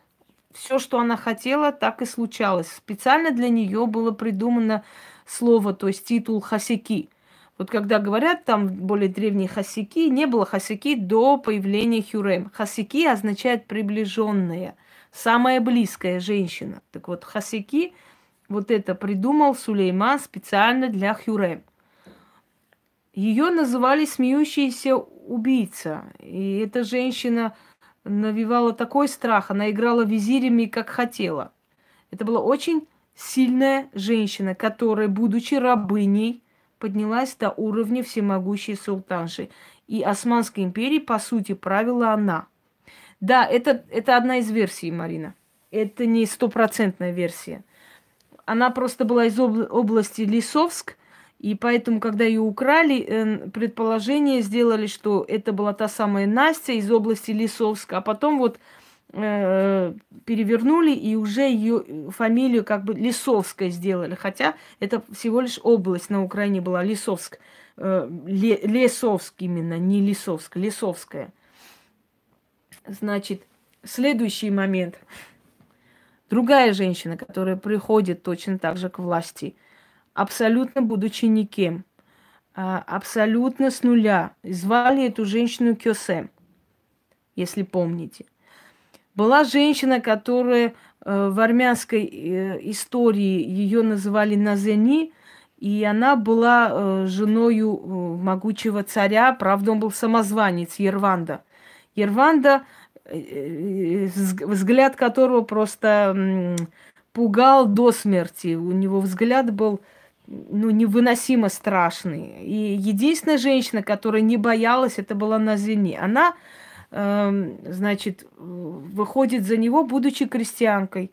Все, что она хотела, так и случалось. Специально для нее было придумано слово, то есть титул хасики. Вот когда говорят там более древние хасики, не было хасики до появления Хюрем. Хасики означает приближенная, самая близкая женщина. Так вот, хасики, вот это придумал Сулейман специально для Хюрем. Ее называли смеющаяся убийца. И эта женщина навевала такой страх, она играла визирями, как хотела. Это была очень сильная женщина, которая, будучи рабыней, поднялась до уровня всемогущей султанши. И Османской империи, по сути, правила она. Да, это, это одна из версий, Марина. Это не стопроцентная версия. Она просто была из области Лисовск, и поэтому, когда ее украли, э, предположение сделали, что это была та самая Настя из области Лисовска, а потом вот перевернули и уже ее фамилию как бы Лисовская сделали. Хотя это всего лишь область на Украине была Лисовск. Э, Лесовск именно, не Лисовск, Лисовская. Значит, следующий момент. Другая женщина, которая приходит точно так же к власти, абсолютно будучи никем, а, абсолютно с нуля. Звали эту женщину Кёсем, если помните. Была женщина, которая э, в армянской э, истории ее называли Назени, и она была э, женою могучего царя, правда, он был самозванец Ерванда. Ерванда, взгляд которого просто пугал до смерти. У него взгляд был ну, невыносимо страшный. И единственная женщина, которая не боялась, это была Назени. Она значит, выходит за него, будучи крестьянкой,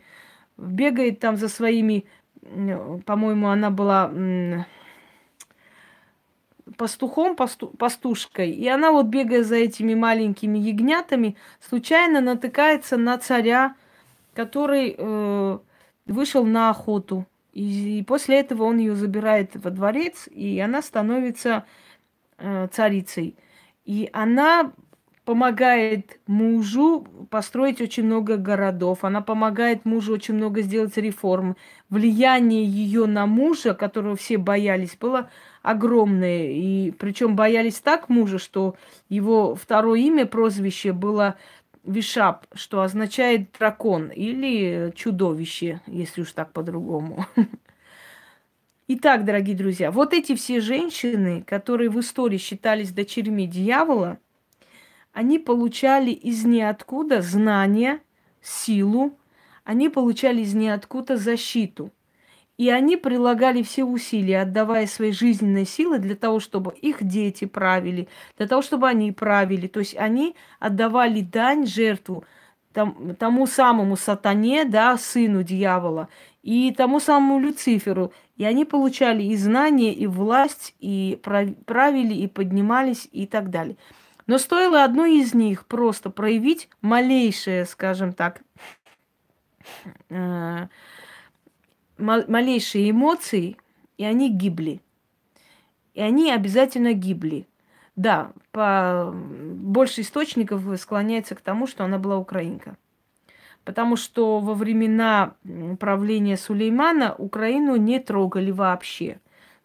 бегает там за своими, по-моему, она была пастухом, пасту, пастушкой, и она вот бегая за этими маленькими ягнятами, случайно натыкается на царя, который э, вышел на охоту. И, и после этого он ее забирает во дворец, и она становится э, царицей. И она помогает мужу построить очень много городов, она помогает мужу очень много сделать реформ. Влияние ее на мужа, которого все боялись, было огромное. И причем боялись так мужа, что его второе имя, прозвище было Вишап, что означает дракон или чудовище, если уж так по-другому. Итак, дорогие друзья, вот эти все женщины, которые в истории считались дочерьми дьявола – они получали из ниоткуда знания, силу, они получали из ниоткуда защиту. И они прилагали все усилия, отдавая свои жизненные силы для того, чтобы их дети правили, для того, чтобы они правили. То есть они отдавали дань, жертву тому самому сатане, да, сыну дьявола, и тому самому Люциферу. И они получали и знания, и власть, и правили, и поднимались, и так далее. Но стоило одной из них просто проявить малейшее, скажем так, э, малейшие эмоции, и они гибли. и они обязательно гибли. Да, по больше источников склоняется к тому, что она была украинка. Потому что во времена правления Сулеймана Украину не трогали вообще.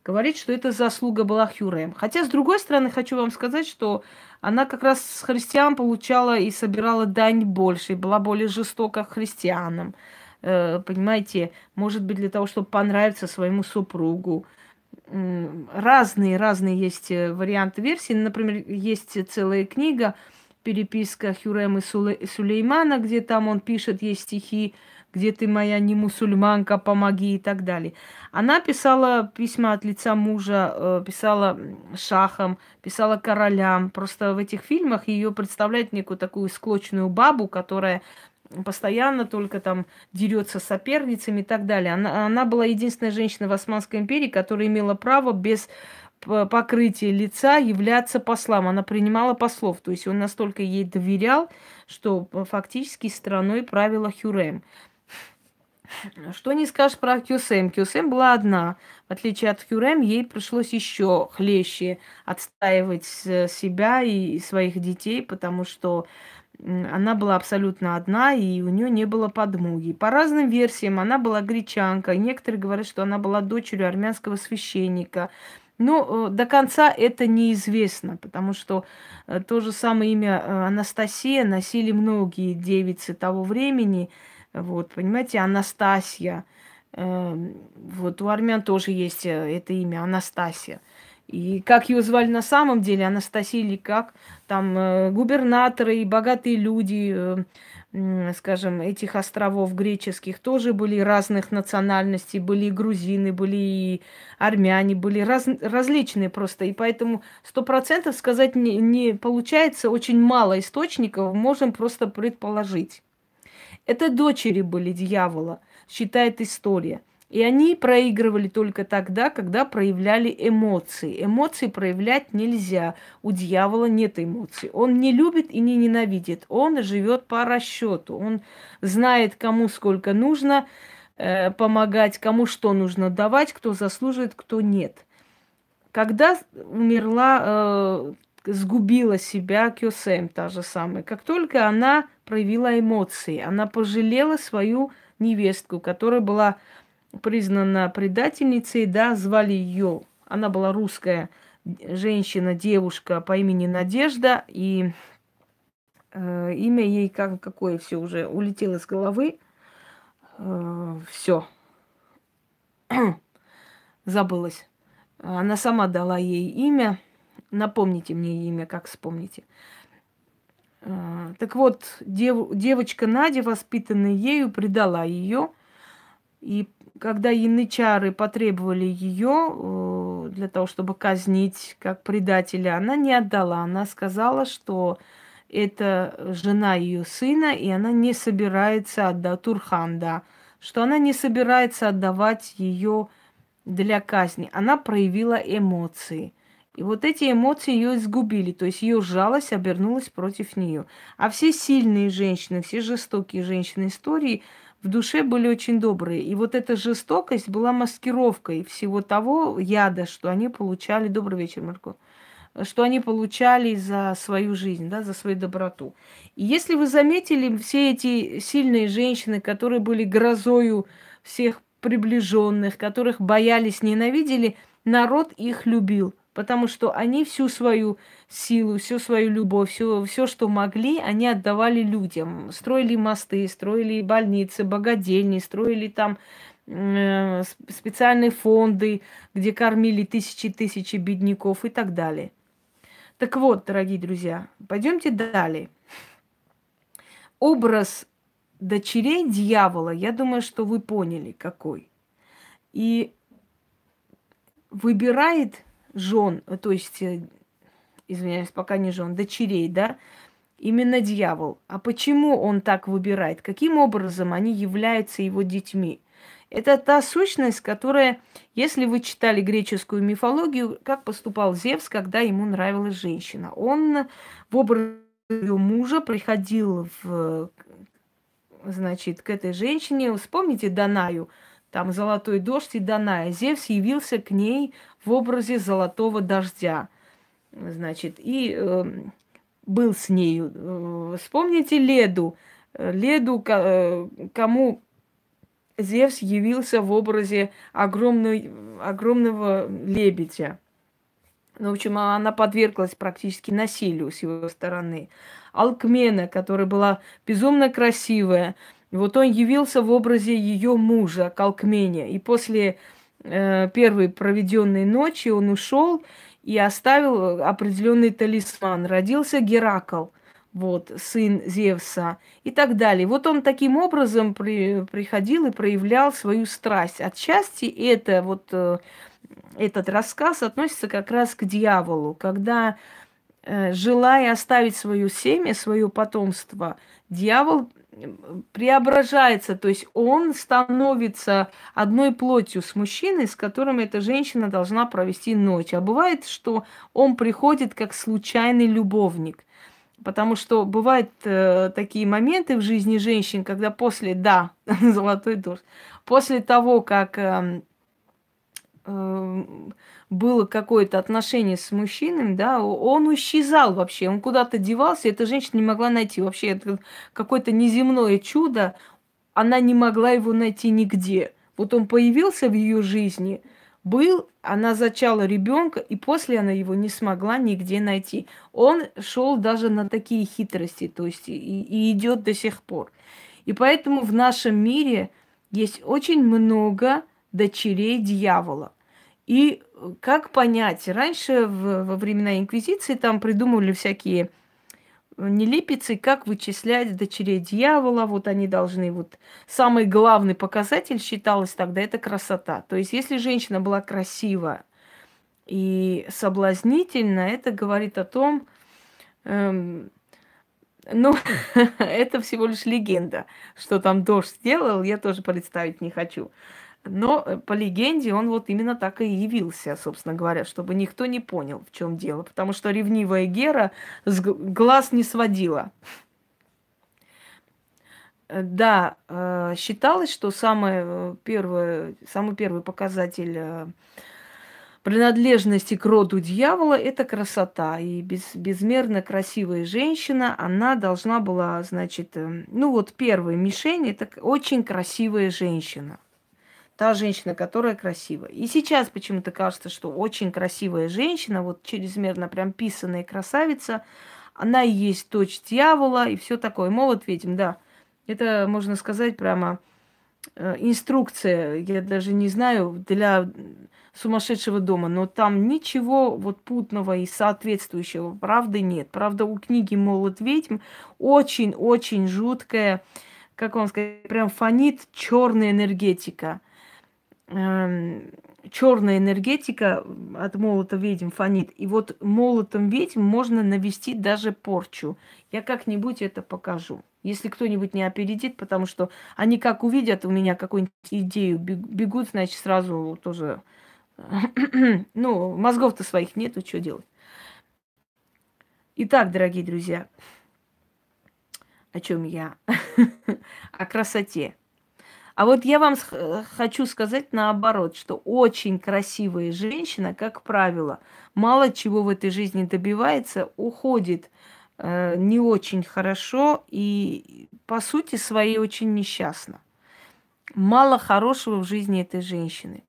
Говорит, что это заслуга была Хюрем. Хотя, с другой стороны, хочу вам сказать, что она как раз с христиан получала и собирала дань больше, и была более жестока к христианам. Э, понимаете, может быть, для того, чтобы понравиться своему супругу разные, разные есть э, варианты версий. Например, есть целая книга переписка Хюрема и Сулеймана, где там он пишет, есть стихи, где ты моя не мусульманка, помоги и так далее. Она писала письма от лица мужа, э, писала шахам, писала королям. Просто в этих фильмах ее представляет некую такую склочную бабу, которая постоянно только там дерется с соперницами и так далее. Она, она была единственная женщина в Османской империи, которая имела право без покрытия лица являться послам. Она принимала послов. То есть он настолько ей доверял, что фактически страной правила Хюрем. Что не скажешь про Кюсем? Кюсем была одна. В отличие от Хюрем, ей пришлось еще хлеще отстаивать себя и своих детей, потому что она была абсолютно одна, и у нее не было подмоги. По разным версиям она была гречанка. Некоторые говорят, что она была дочерью армянского священника. Но э, до конца это неизвестно, потому что э, то же самое имя э, Анастасия носили многие девицы того времени. Вот, понимаете, Анастасия. Эм, вот у армян тоже есть это имя Анастасия. И как ее звали на самом деле, Анастасия или как, там э, губернаторы и богатые люди, э, скажем, этих островов греческих тоже были разных национальностей, были и грузины, были и армяне, были раз, различные просто. И поэтому сто процентов сказать не, не получается, очень мало источников, можем просто предположить. Это дочери были дьявола, считает история. И они проигрывали только тогда, когда проявляли эмоции. Эмоции проявлять нельзя. У дьявола нет эмоций. Он не любит и не ненавидит. Он живет по расчету. Он знает, кому сколько нужно э, помогать, кому что нужно давать, кто заслуживает, кто нет. Когда умерла, э, сгубила себя Кёсем, та же самая, как только она проявила эмоции, она пожалела свою невестку, которая была признана предательницей, да, звали ее, она была русская женщина, девушка по имени Надежда, и э, имя ей как, какое все уже улетело с головы, э, все, забылось. Она сама дала ей имя, напомните мне имя, как вспомните. Э, так вот, дев, девочка Надя, воспитанная ею, предала ее, и когда янычары потребовали ее э, для того, чтобы казнить как предателя, она не отдала. Она сказала, что это жена ее сына, и она не собирается отдать Турханда, что она не собирается отдавать ее для казни. Она проявила эмоции. И вот эти эмоции ее изгубили, то есть ее жалость обернулась против нее. А все сильные женщины, все жестокие женщины истории – в душе были очень добрые. И вот эта жестокость была маскировкой всего того яда, что они получали. Добрый вечер, Марко. Что они получали за свою жизнь, да, за свою доброту. И если вы заметили, все эти сильные женщины, которые были грозою всех приближенных, которых боялись, ненавидели, народ их любил потому что они всю свою силу, всю свою любовь, все, все, что могли, они отдавали людям. Строили мосты, строили больницы, богадельни, строили там э, специальные фонды, где кормили тысячи тысячи бедняков и так далее. Так вот, дорогие друзья, пойдемте далее. Образ дочерей дьявола, я думаю, что вы поняли, какой. И выбирает жен, то есть, э, извиняюсь, пока не жен, дочерей, да, именно дьявол. А почему он так выбирает? Каким образом они являются его детьми? Это та сущность, которая, если вы читали греческую мифологию, как поступал Зевс, когда ему нравилась женщина. Он в образе мужа приходил в, значит, к этой женщине. Вспомните Данаю, там «Золотой дождь» и Даная. Зевс явился к ней в образе золотого дождя. Значит, и э, был с нею. Э, вспомните Леду. Леду, э, кому Зевс явился в образе огромной, огромного лебедя. Ну, в общем, она подверглась практически насилию с его стороны. Алкмена, которая была безумно красивая, вот он явился в образе ее мужа, Калкменя. И после э, первой проведенной ночи он ушел и оставил определенный талисман. Родился Геракл, вот, сын Зевса и так далее. Вот он таким образом при, приходил и проявлял свою страсть. Отчасти это вот э, этот рассказ относится как раз к дьяволу, когда, э, желая оставить свое семя, свое потомство, дьявол преображается, то есть он становится одной плотью с мужчиной, с которым эта женщина должна провести ночь. А бывает, что он приходит как случайный любовник. Потому что бывают э, такие моменты в жизни женщин, когда после, да, золотой дождь, после того, как э, э, было какое-то отношение с мужчиной, да, он исчезал вообще, он куда-то девался, эта женщина не могла найти. Вообще, это какое-то неземное чудо, она не могла его найти нигде. Вот он появился в ее жизни, был, она зачала ребенка, и после она его не смогла нигде найти. Он шел даже на такие хитрости, то есть и, и идет до сих пор. И поэтому в нашем мире есть очень много дочерей дьявола. И как понять? Раньше, в, во времена Инквизиции, там придумывали всякие нелепицы, как вычислять дочерей дьявола. Вот они должны... Вот самый главный показатель считалось тогда это красота. То есть, если женщина была красива и соблазнительна, это говорит о том, эм, ну, это всего лишь легенда. Что там дождь сделал, я тоже представить не хочу. Но э, по легенде он вот именно так и явился, собственно говоря, чтобы никто не понял, в чем дело. Потому что ревнивая Гера с глаз не сводила. Э, да, э, считалось, что самое первое, самый первый показатель принадлежности к роду дьявола – это красота. И без, безмерно красивая женщина, она должна была, значит, ну вот первая мишень – это очень красивая женщина та женщина, которая красивая. И сейчас почему-то кажется, что очень красивая женщина, вот чрезмерно прям писанная красавица, она и есть дочь дьявола и все такое. Молот ведьм, да. Это, можно сказать, прямо э, инструкция, я даже не знаю, для сумасшедшего дома, но там ничего вот путного и соответствующего правды нет. Правда, у книги «Молот ведьм» очень-очень жуткая, как вам сказать, прям фонит черная энергетика – черная энергетика от молота ведьм фонит. И вот молотом ведьм можно навести даже порчу. Я как-нибудь это покажу. Если кто-нибудь не опередит, потому что они как увидят у меня какую-нибудь идею, бегут, значит, сразу тоже... ну, мозгов-то своих нету, что делать. Итак, дорогие друзья, о чем я? о красоте. А вот я вам хочу сказать наоборот, что очень красивая женщина, как правило, мало чего в этой жизни добивается, уходит э, не очень хорошо и, по сути своей, очень несчастна. Мало хорошего в жизни этой женщины.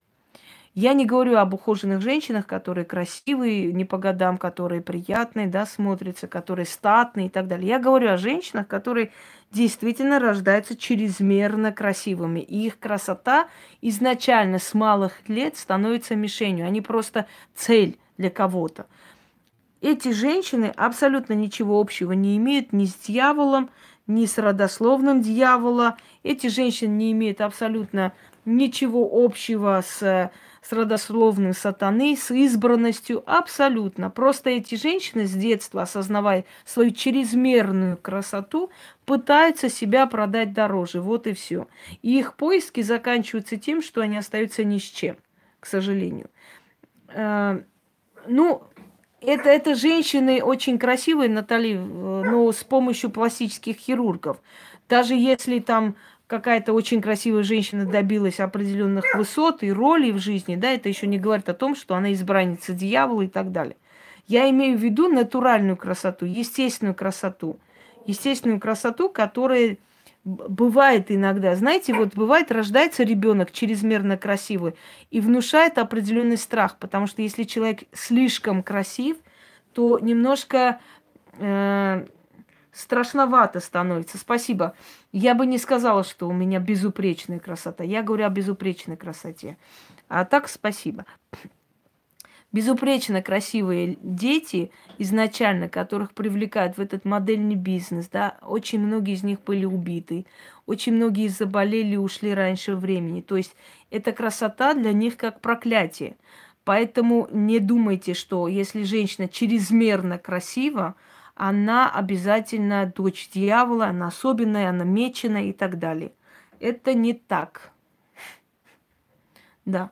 Я не говорю об ухоженных женщинах, которые красивые, не по годам, которые приятные, да, смотрятся, которые статные и так далее. Я говорю о женщинах, которые действительно рождаются чрезмерно красивыми. И их красота изначально с малых лет становится мишенью. Они просто цель для кого-то. Эти женщины абсолютно ничего общего не имеют ни с дьяволом, ни с родословным дьявола. Эти женщины не имеют абсолютно ничего общего с с родословным сатаны, с избранностью, абсолютно. Просто эти женщины с детства, осознавая свою чрезмерную красоту, пытаются себя продать дороже. Вот и все. И их поиски заканчиваются тем, что они остаются ни с чем, к сожалению. Э, ну, это, это женщины очень красивые, Натали, но с помощью пластических хирургов. Даже если там какая-то очень красивая женщина добилась определенных высот и ролей в жизни, да, это еще не говорит о том, что она избранница дьявола и так далее. Я имею в виду натуральную красоту, естественную красоту. Естественную красоту, которая бывает иногда, знаете, вот бывает, рождается ребенок чрезмерно красивый и внушает определенный страх, потому что если человек слишком красив, то немножко э, страшновато становится. Спасибо. Я бы не сказала, что у меня безупречная красота. Я говорю о безупречной красоте. А так спасибо. Безупречно красивые дети изначально, которых привлекают в этот модельный бизнес, да, очень многие из них были убиты, очень многие заболели и ушли раньше времени. То есть эта красота для них как проклятие. Поэтому не думайте, что если женщина чрезмерно красива, она обязательно дочь дьявола, она особенная, она меченая и так далее. Это не так. Да.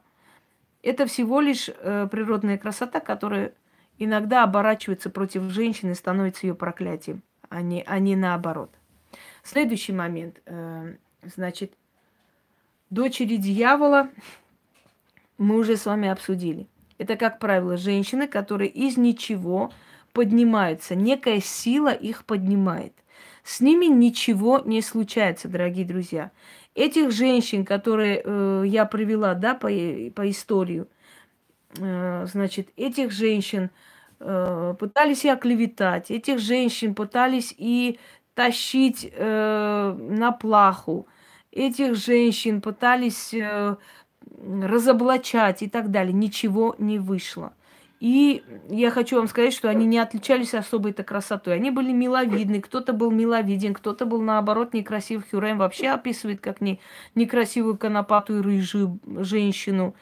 Это всего лишь э, природная красота, которая иногда оборачивается против женщины и становится ее проклятием, а не, а не наоборот. Следующий момент. Э, значит, дочери дьявола мы уже с вами обсудили. Это, как правило, женщины, которые из ничего поднимаются, некая сила их поднимает. С ними ничего не случается, дорогие друзья. Этих женщин, которые э, я привела, да, по, по историю, э, значит, этих женщин э, пытались и оклеветать, этих женщин пытались и тащить э, на плаху, этих женщин пытались э, разоблачать и так далее. Ничего не вышло. И я хочу вам сказать, что они не отличались особой-то красотой. Они были миловидны, кто-то был миловиден, кто-то был, наоборот, некрасив. Хюрем вообще описывает как не, некрасивую конопатую рыжую женщину.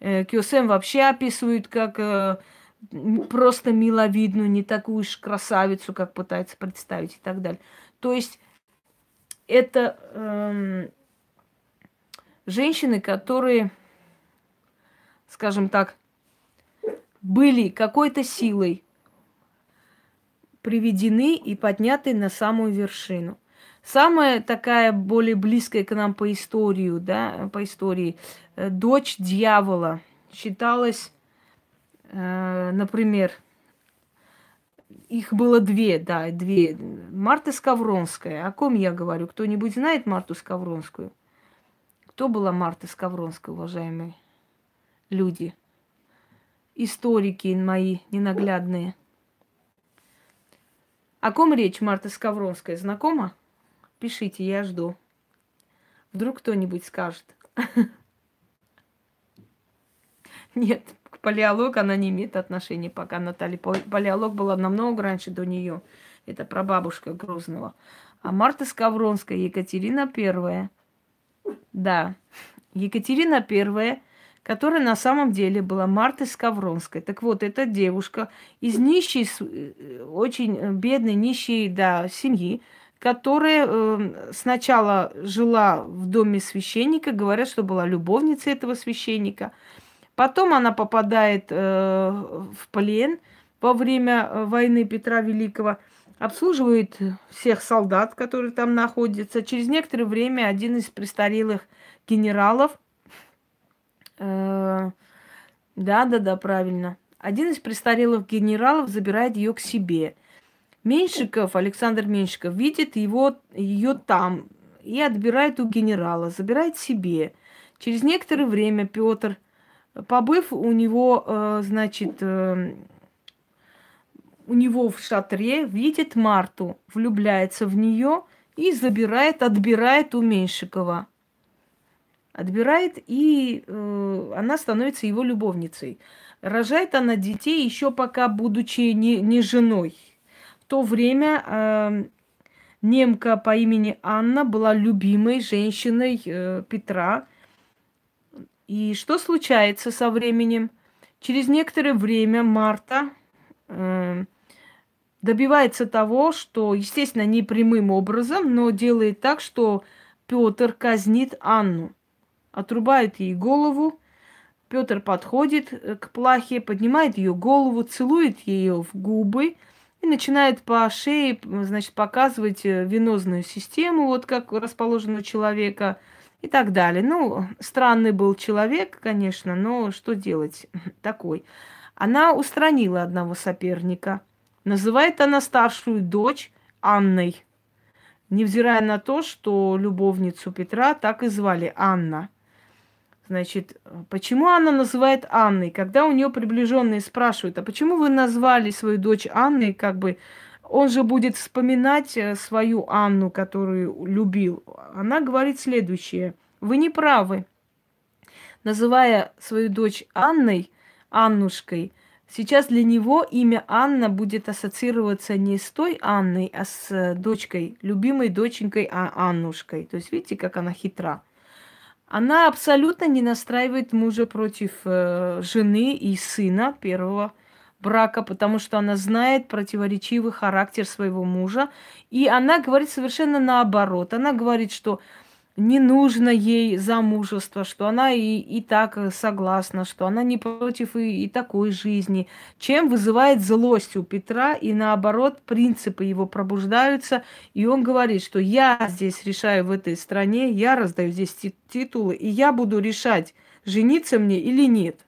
Э, Кёсем вообще описывает как э, просто миловидную, не такую уж красавицу, как пытается представить и так далее. То есть это эм, женщины, которые, скажем так, были какой-то силой приведены и подняты на самую вершину. Самая такая более близкая к нам по историю, да, по истории, э, дочь дьявола считалась, э, например, их было две, да, две. Марта Скавронская. О ком я говорю? Кто-нибудь знает Марту Скавронскую? Кто была Марта Скавронская, уважаемые люди? Историки мои ненаглядные. О ком речь, Марта Скавронская? Знакома? Пишите, я жду. Вдруг кто-нибудь скажет. Нет, к палеологу она не имеет отношения пока, Наталья. Палеолог была намного раньше до нее. Это прабабушка Грозного. А Марта Скавронская, Екатерина Первая. Да, Екатерина Первая – которая на самом деле была Мартой Скавронской. Так вот, эта девушка из нищей, э, очень бедной, нищей да, семьи, которая э, сначала жила в доме священника, говорят, что была любовницей этого священника. Потом она попадает э, в плен во время э, войны Петра Великого, обслуживает всех солдат, которые там находятся. Через некоторое время один из престарелых генералов – да, да, да, правильно. Один из престарелых генералов забирает ее к себе. Меньшиков, Александр Меньшиков, видит его, ее там и отбирает у генерала, забирает себе. Через некоторое время Петр, побыв у него, э, значит, э, у него в шатре, видит Марту, влюбляется в нее и забирает, отбирает у Меньшикова отбирает, и э, она становится его любовницей. Рожает она детей еще пока будучи не, не женой. В то время э, немка по имени Анна была любимой женщиной э, Петра. И что случается со временем? Через некоторое время Марта э, добивается того, что, естественно, не прямым образом, но делает так, что Петр казнит Анну отрубает ей голову. Петр подходит э, к плахе, поднимает ее голову, целует ее в губы и начинает по шее, значит, показывать э, венозную систему, вот как расположена у человека и так далее. Ну, странный был человек, конечно, но что делать такой. Она устранила одного соперника. Называет она старшую дочь Анной. Невзирая на то, что любовницу Петра так и звали Анна. Значит, почему она называет Анной? Когда у нее приближенные спрашивают, а почему вы назвали свою дочь Анной, как бы он же будет вспоминать э, свою Анну, которую любил. Она говорит следующее. Вы не правы. Называя свою дочь Анной, Аннушкой, сейчас для него имя Анна будет ассоциироваться не с той Анной, а с э, дочкой, любимой доченькой а Аннушкой. То есть видите, как она хитра. Она абсолютно не настраивает мужа против э, жены и сына первого брака, потому что она знает противоречивый характер своего мужа. И она говорит совершенно наоборот. Она говорит, что не нужно ей замужество, что она и, и так согласна, что она не против и, и такой жизни, чем вызывает злость у Петра, и наоборот, принципы его пробуждаются, и он говорит, что я здесь решаю в этой стране, я раздаю здесь титулы, и я буду решать, жениться мне или нет.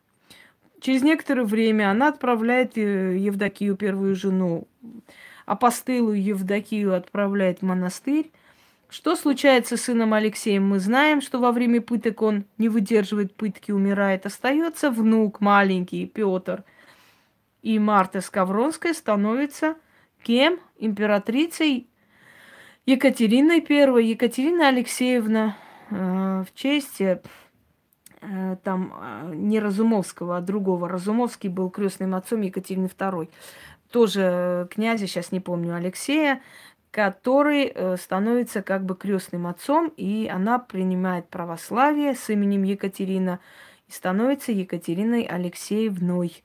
Через некоторое время она отправляет э, Евдокию, первую жену, апостылу Евдокию отправляет в монастырь, что случается с сыном Алексеем, мы знаем, что во время пыток он не выдерживает пытки, умирает. Остается внук маленький, Петр. И Марта Скавронская становится кем? Императрицей Екатериной I, Екатерина Алексеевна э, в честь э, там э, не Разумовского, а другого. Разумовский был крестным отцом Екатерины II. Тоже князя, сейчас не помню, Алексея который э, становится как бы крестным отцом, и она принимает православие с именем Екатерина и становится Екатериной Алексеевной,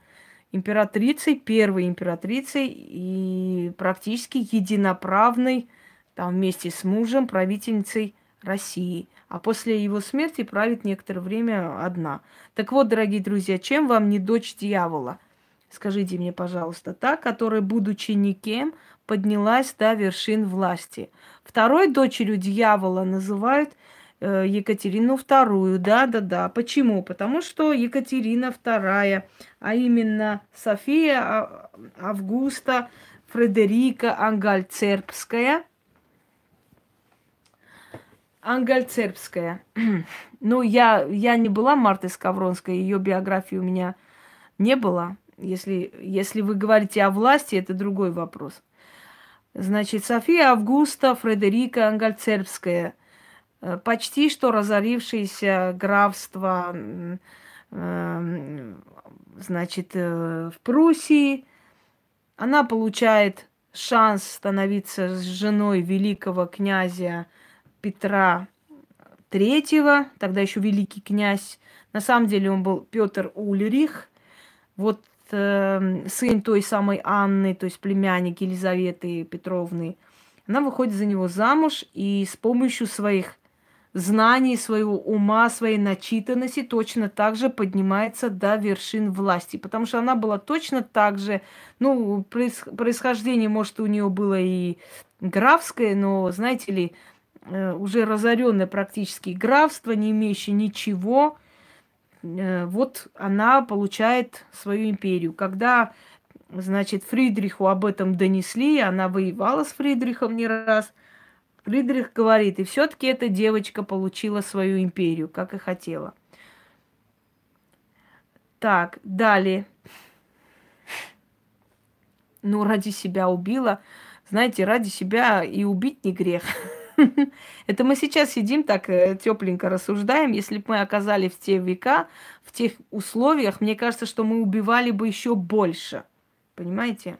императрицей, первой императрицей и практически единоправной, там вместе с мужем, правительницей России. А после его смерти правит некоторое время одна. Так вот, дорогие друзья, чем вам не дочь дьявола? Скажите мне, пожалуйста, та, которая, будучи никем, поднялась до вершин власти. Второй дочерью дьявола называют э, Екатерину вторую. Да, да, да. Почему? Потому что Екатерина вторая, а именно София а, Августа Фредерика Ангальцербская. Ангальцербская. ну, я, я не была Мартой Скавронской, ее биографии у меня не было. Если, если вы говорите о власти, это другой вопрос. Значит, София Августа Фредерика Ангальцербская, э, почти что разорившееся графство, эм, значит, э, в Пруссии. Она получает шанс становиться женой великого князя Петра Третьего, тогда еще великий князь. На самом деле он был Петр Ульрих. Вот э, сын той самой Анны, то есть племянник Елизаветы Петровны, она выходит за него замуж и с помощью своих знаний, своего ума, своей начитанности точно так же поднимается до вершин власти. Потому что она была точно так же, ну, происхождение, может, у нее было и графское, но, знаете ли, э, уже разоренное практически графство, не имеющее ничего, вот она получает свою империю. Когда, значит, Фридриху об этом донесли, она воевала с Фридрихом не раз, Фридрих говорит, и все-таки эта девочка получила свою империю, как и хотела. Так, далее. Ну, ради себя убила. Знаете, ради себя и убить не грех. Это мы сейчас сидим так э, тепленько рассуждаем. Если бы мы оказались в те века, в тех условиях, мне кажется, что мы убивали бы еще больше. Понимаете?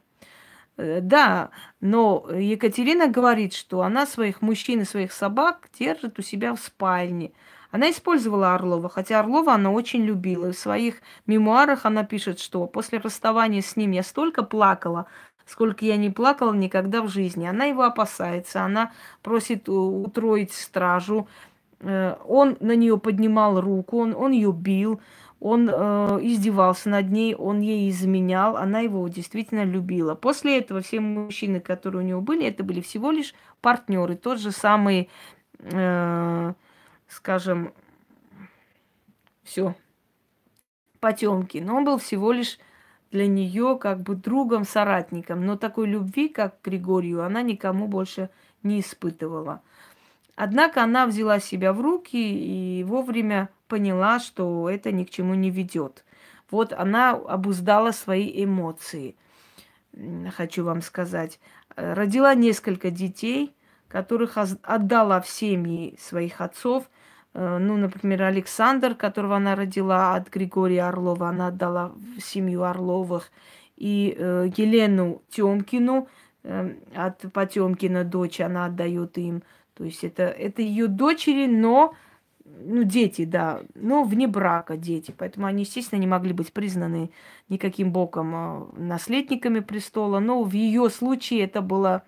Э, да, но Екатерина говорит, что она своих мужчин и своих собак держит у себя в спальне. Она использовала Орлова, хотя Орлова она очень любила. В своих мемуарах она пишет, что после расставания с ним я столько плакала, сколько я не плакала никогда в жизни. Она его опасается, она просит утроить стражу. Э, он на нее поднимал руку, он, он ее бил, он э, издевался над ней, он ей изменял, она его действительно любила. После этого все мужчины, которые у него были, это были всего лишь партнеры, тот же самый, э, скажем, все, потемки. Но он был всего лишь для нее как бы другом, соратником. Но такой любви, как к Григорию, она никому больше не испытывала. Однако она взяла себя в руки и вовремя поняла, что это ни к чему не ведет. Вот она обуздала свои эмоции, хочу вам сказать. Родила несколько детей, которых отдала в семьи своих отцов. Э, ну, например, Александр, которого она родила от Григория Орлова, она отдала в семью Орловых. И э, Елену Тёмкину э, от Потемкина дочь она отдает им. То есть это, это ее дочери, но ну, дети, да, но вне брака дети. Поэтому они, естественно, не могли быть признаны никаким боком а, наследниками престола. Но в ее случае это было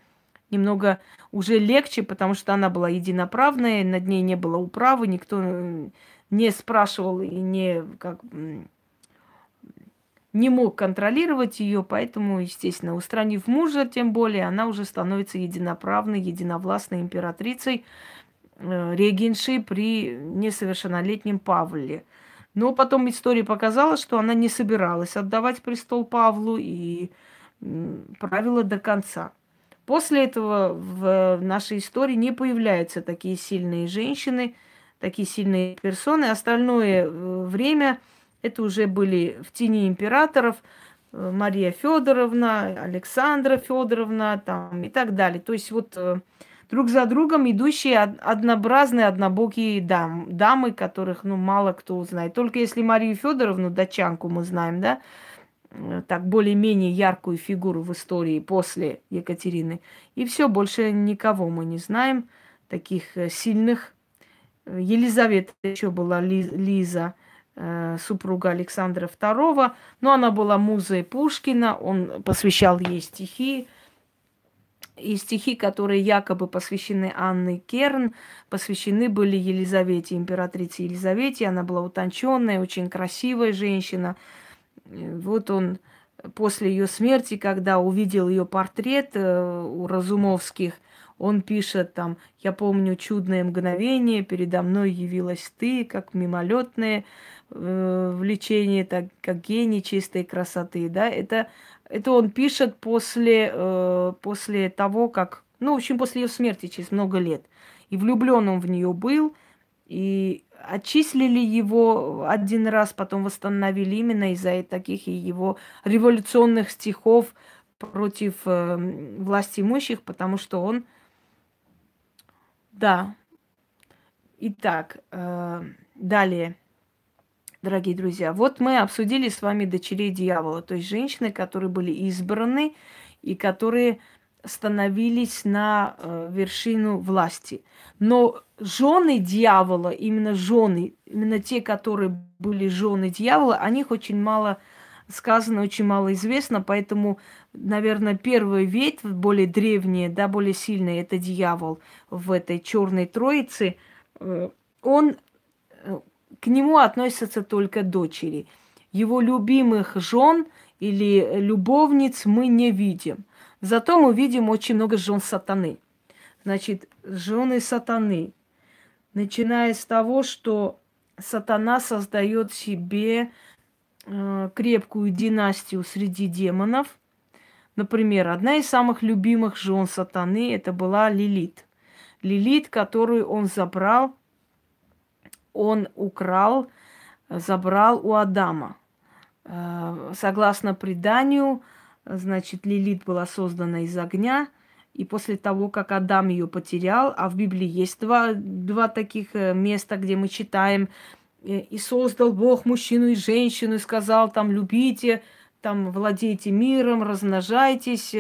немного уже легче, потому что она была единоправная, над ней не было управы, никто не спрашивал и не, как, не мог контролировать ее, поэтому, естественно, устранив мужа, тем более, она уже становится единоправной, единовластной императрицей, Э, регеншей при несовершеннолетнем Павле. Но потом история показала, что она не собиралась отдавать престол Павлу и правила до конца. После этого в нашей истории не появляются такие сильные женщины, такие сильные персоны. Остальное э, время это уже были в тени императоров э, Мария Федоровна, Александра Федоровна там, и так далее. То есть вот друг за другом идущие однообразные, однобокие дам, дамы, которых, ну, мало кто узнает. Только если Марию Федоровну, датчанку мы знаем, да, э, так более-менее яркую фигуру в истории после Екатерины. И все, больше никого мы не знаем, таких э, сильных. Елизавета еще была Лиза, э, супруга Александра II, но она была музой Пушкина, он посвящал ей стихи, и стихи, которые якобы посвящены Анне Керн, посвящены были Елизавете, императрице Елизавете. Она была утонченная, очень красивая женщина. Вот он после ее смерти, когда увидел ее портрет э, у Разумовских, он пишет там, я помню чудное мгновение, передо мной явилась ты, как мимолетное э, влечение, так, как гений чистой красоты, да, это это он пишет после, э, после того, как... Ну, в общем, после ее смерти, через много лет. И влюблен он в нее был. И отчислили его один раз, потом восстановили именно из-за таких и его революционных стихов против э, власти имущих, потому что он... Да. Итак, э, далее дорогие друзья. Вот мы обсудили с вами дочерей дьявола, то есть женщины, которые были избраны и которые становились на э, вершину власти. Но жены дьявола, именно жены, именно те, которые были жены дьявола, о них очень мало сказано, очень мало известно, поэтому, наверное, первый ветвь, более древняя, да, более сильная, это дьявол в этой черной троице, э, он э, к нему относятся только дочери. Его любимых жен или любовниц мы не видим. Зато мы видим очень много жен сатаны. Значит, жены сатаны. Начиная с того, что сатана создает себе э, крепкую династию среди демонов. Например, одна из самых любимых жен сатаны это была Лилит. Лилит, которую он забрал он украл, забрал у Адама. Э, согласно преданию, значит, Лилит была создана из огня, и после того, как Адам ее потерял, а в Библии есть два, два таких э, места, где мы читаем, э, и создал Бог мужчину и женщину, и сказал там, любите, там, владейте миром, размножайтесь,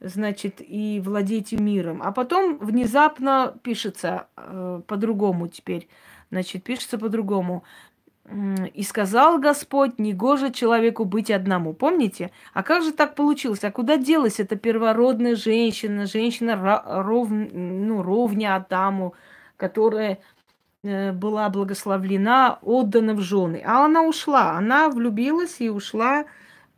значит, и владейте миром. А потом внезапно пишется э, по-другому теперь. Значит, пишется по-другому. И сказал Господь, негоже человеку быть одному. Помните? А как же так получилось? А куда делась эта первородная женщина, женщина ров, ну, ровня Адаму, которая э, была благословлена, отдана в жены. А она ушла, она влюбилась и ушла,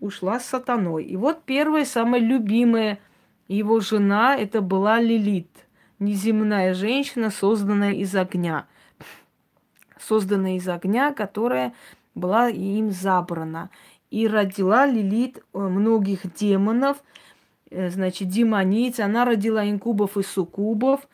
ушла с сатаной. И вот первая, самая любимая его жена, это была Лилит, неземная женщина, созданная из огня. Созданная из огня, которая была им забрана. И родила Лилит э, многих демонов, э, значит, демониц. Она родила инкубов и суккубов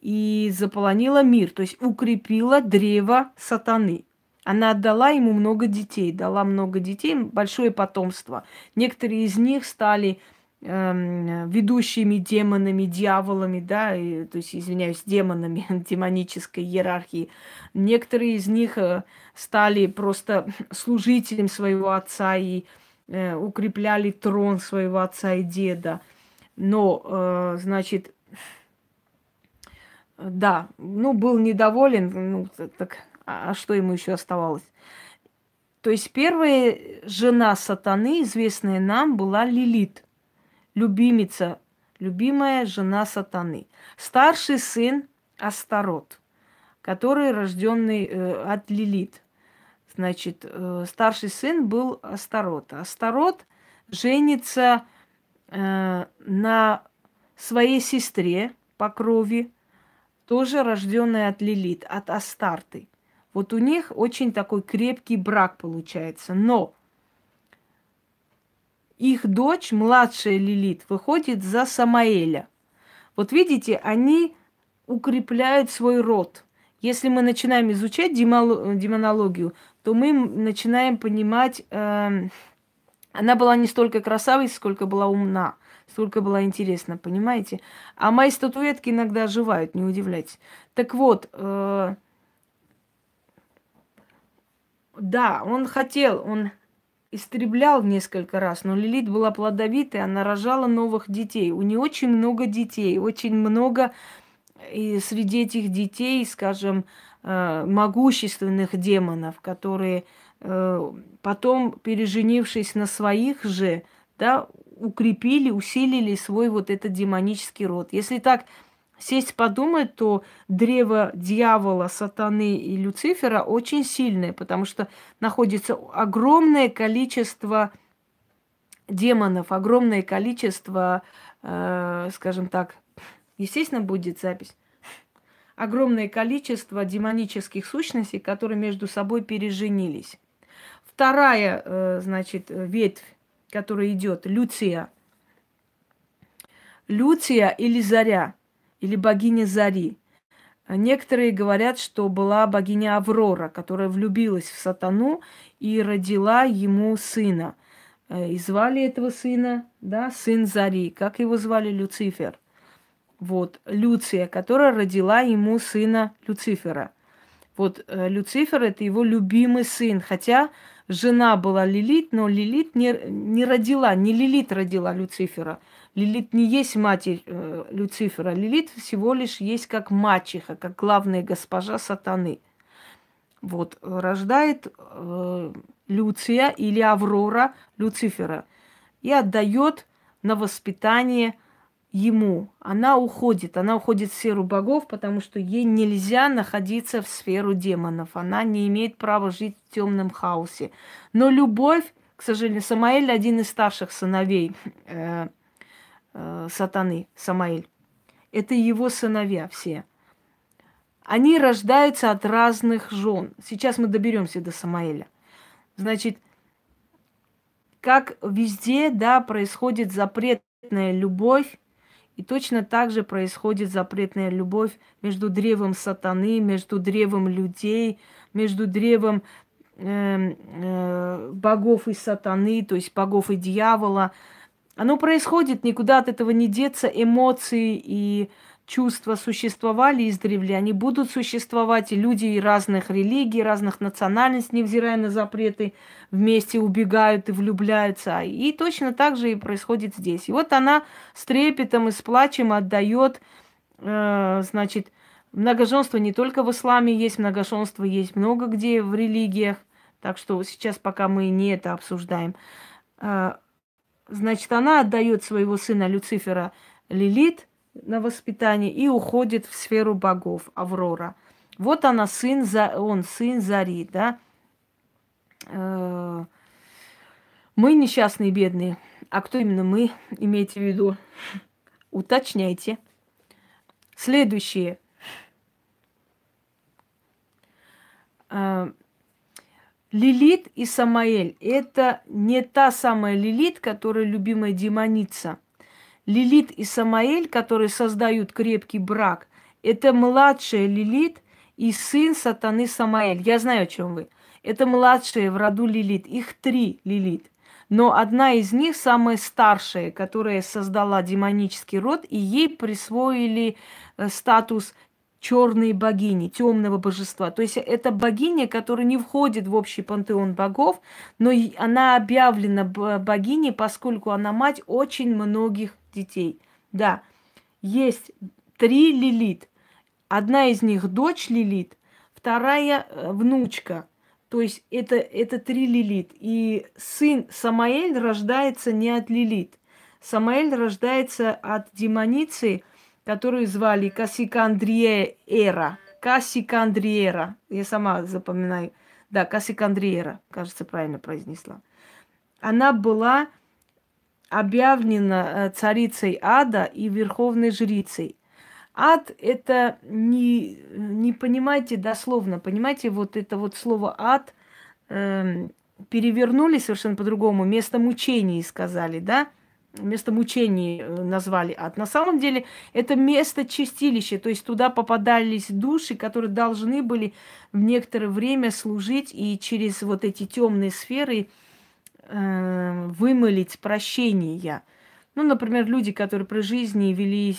и заполонила мир, то есть укрепила древо сатаны. Она отдала ему много детей, дала много детей, большое потомство. Некоторые из них стали ведущими демонами, дьяволами, да, и, то есть, извиняюсь, демонами демонической иерархии. Некоторые из них э, стали просто служителем своего отца и э, укрепляли трон своего отца и деда. Но, э, значит, да, ну, был недоволен, ну, так, а, а что ему еще оставалось? То есть первая жена сатаны, известная нам, была Лилит, любимица, любимая жена сатаны. Старший сын Астарот, который рожденный э, от Лилит. Значит, э, старший сын был Астарот. Астарот женится э, на своей сестре по крови, тоже рожденная от Лилит, от Астарты. Вот у них очень такой крепкий брак получается. Но их дочь, младшая Лилит, выходит за Самаэля. Вот видите, они укрепляют свой род. Если мы начинаем изучать демонологию, то мы начинаем понимать, э, она была не столько красавицей, сколько была умна столько было интересно, понимаете? А мои статуэтки иногда оживают, не удивляйтесь. Так вот, э, да, он хотел, он истреблял несколько раз, но Лилит была плодовитой, она рожала новых детей. У нее очень много детей, очень много и среди этих детей, скажем, э, могущественных демонов, которые э, потом, переженившись на своих же, да, укрепили, усилили свой вот этот демонический род. Если так сесть подумать, то древо дьявола, сатаны и Люцифера очень сильное, потому что находится огромное количество демонов, огромное количество, э, скажем так, естественно, будет запись, огромное количество демонических сущностей, которые между собой переженились. Вторая, э, значит, ветвь которая идет, Люция. Люция или Заря, или богиня Зари. Некоторые говорят, что была богиня Аврора, которая влюбилась в сатану и родила ему сына. Э, и звали этого сына, да, сын Зари. Как его звали? Люцифер. Вот, Люция, которая родила ему сына Люцифера. Вот, э, Люцифер – это его любимый сын, хотя жена была Лилит, но Лилит не, не родила, не Лилит родила Люцифера. Лилит не есть матерь э, Люцифера. Лилит всего лишь есть как мачеха, как главная госпожа сатаны. Вот, рождает э, Люция или Аврора Люцифера и отдает на воспитание ему. Она уходит, она уходит в сферу богов, потому что ей нельзя находиться в сферу демонов. Она не имеет права жить в темном хаосе. Но любовь, к сожалению, Самаэль один из старших сыновей э, э, сатаны, Самаэль. Это его сыновья все. Они рождаются от разных жен. Сейчас мы доберемся до Самаэля. Значит, как везде, да, происходит запретная любовь и точно так же происходит запретная любовь между древом сатаны, между древом людей, между древом э, э, богов и сатаны, то есть богов и дьявола. Оно происходит, никуда от этого не деться. Эмоции и чувства существовали издревле, они будут существовать, и люди разных религий, разных национальностей, невзирая на запреты, вместе убегают и влюбляются. И точно так же и происходит здесь. И вот она с трепетом и с плачем отдает, э, значит, многоженство не только в исламе есть, многоженство есть много где в религиях, так что сейчас пока мы не это обсуждаем. Э, значит, она отдает своего сына Люцифера Лилит – на воспитание и уходит в сферу богов, Аврора. Вот она, сын, он сын Зари, да. Э, мы несчастные, бедные. А кто именно мы, имейте в виду? Уточняйте. Следующее. Лилит и Самаэль – это не та самая Лилит, которая любимая демоница. Лилит и Самаэль, которые создают крепкий брак, это младшая Лилит и сын сатаны Самаэль. Я знаю, о чем вы. Это младшая в роду Лилит. Их три Лилит. Но одна из них, самая старшая, которая создала демонический род, и ей присвоили э, статус черной богини, темного божества. То есть это богиня, которая не входит в общий пантеон богов, но она объявлена богиней, поскольку она мать очень многих детей. Да, есть три Лилит. Одна из них дочь Лилит, вторая э, внучка. То есть это, это три Лилит. И сын Самаэль рождается не от Лилит. Самаэль рождается от демоницы, которую звали Кассикандриера. Кассикандриера. Я сама запоминаю. Да, Кассикандриера, кажется, правильно произнесла. Она была объявлена э, царицей ада и верховной жрицей. Ад – это не, не понимайте дословно, понимаете, вот это вот слово ад э, перевернули совершенно по-другому, место мучений сказали, да, место мучений э, назвали ад. На самом деле это место чистилища, то есть туда попадались души, которые должны были в некоторое время служить и через вот эти темные сферы э, вымылить прощения. Ну, например, люди, которые при жизни вели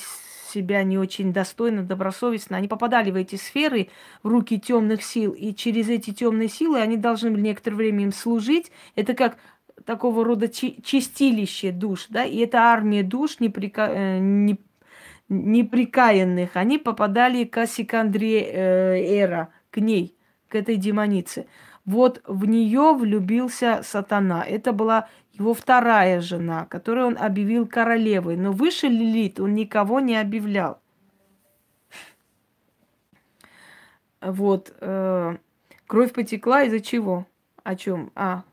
себя не очень достойно, добросовестно, они попадали в эти сферы, в руки темных сил, и через эти темные силы они должны были некоторое время им служить. Это как такого рода чи- чистилище душ, да, и эта армия душ неприка... Э, не... неприкаянных, они попадали к Асикандре к ней, к этой демонице. Вот в нее влюбился сатана. Это была его вторая жена, которую он объявил королевой. Но выше Лилит он никого не объявлял. Вот. Э, кровь потекла из-за чего? О чем? А,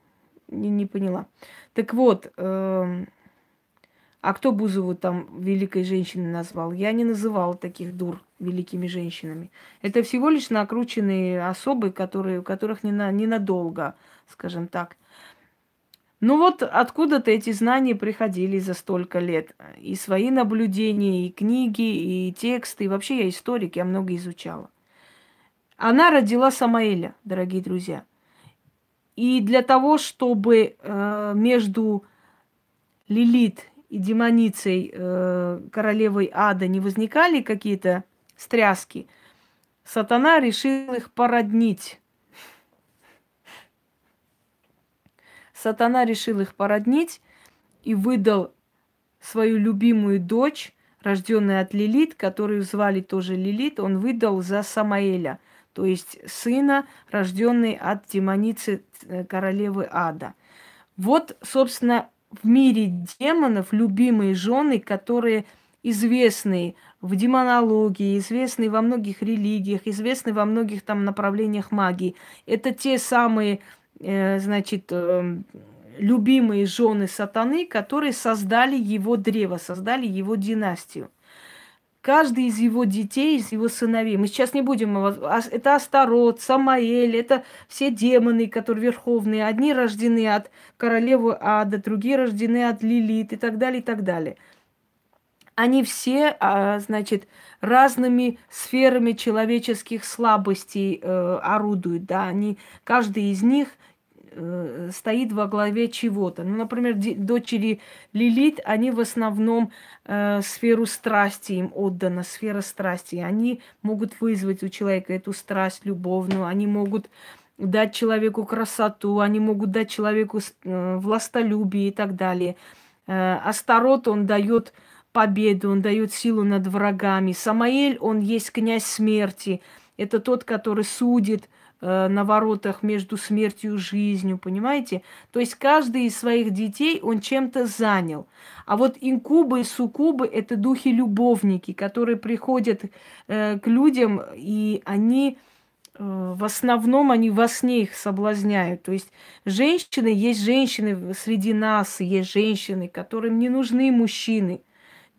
не, не поняла. Так вот, э, а кто Бузову там великой женщиной назвал? Я не называла таких дур великими женщинами. Это всего лишь накрученные особы, которые, у которых не на, ненадолго, скажем так. Ну вот откуда-то эти знания приходили за столько лет. И свои наблюдения, и книги, и тексты. И вообще я историк, я много изучала. Она родила Самаэля, дорогие друзья. И для того, чтобы э, между Лилит и демоницей э, королевой ада не возникали какие-то стряски, сатана решил их породнить. Сатана решил их породнить и выдал свою любимую дочь, рожденную от Лилит, которую звали тоже Лилит, он выдал за Самаэля, то есть сына, рожденный от демоницы э, королевы Ада. Вот, собственно, в мире демонов любимые жены, которые известны в демонологии, известны во многих религиях, известны во многих там направлениях магии. Это те самые Э, значит, эм, любимые жены сатаны, которые создали его древо, создали его династию. Каждый из его детей, из его сыновей, мы сейчас не будем, это Астарот, Самаэль, это все демоны, которые верховные, одни рождены от королевы Ада, другие рождены от Лилит и так далее, и так далее. Они все, а, значит, разными сферами человеческих слабостей э, орудуют, да, они, каждый из них – э, стоит во главе чего-то. Ну, например, дочери Лилит, они в основном э, сферу страсти им отдана, сфера страсти. Они могут вызвать у человека эту страсть любовную, они могут дать человеку красоту, они могут дать человеку э, властолюбие и так далее. Э, Астарот, он дает победу, он дает силу над врагами. Самаэль, он есть князь смерти. Это тот, который судит, Э, на воротах между смертью и жизнью, понимаете? То есть каждый из своих детей он чем-то занял. А вот инкубы и суккубы – это духи-любовники, которые приходят э, к людям, и они э, в основном они во сне их соблазняют. То есть женщины, есть женщины среди нас, есть женщины, которым не нужны мужчины,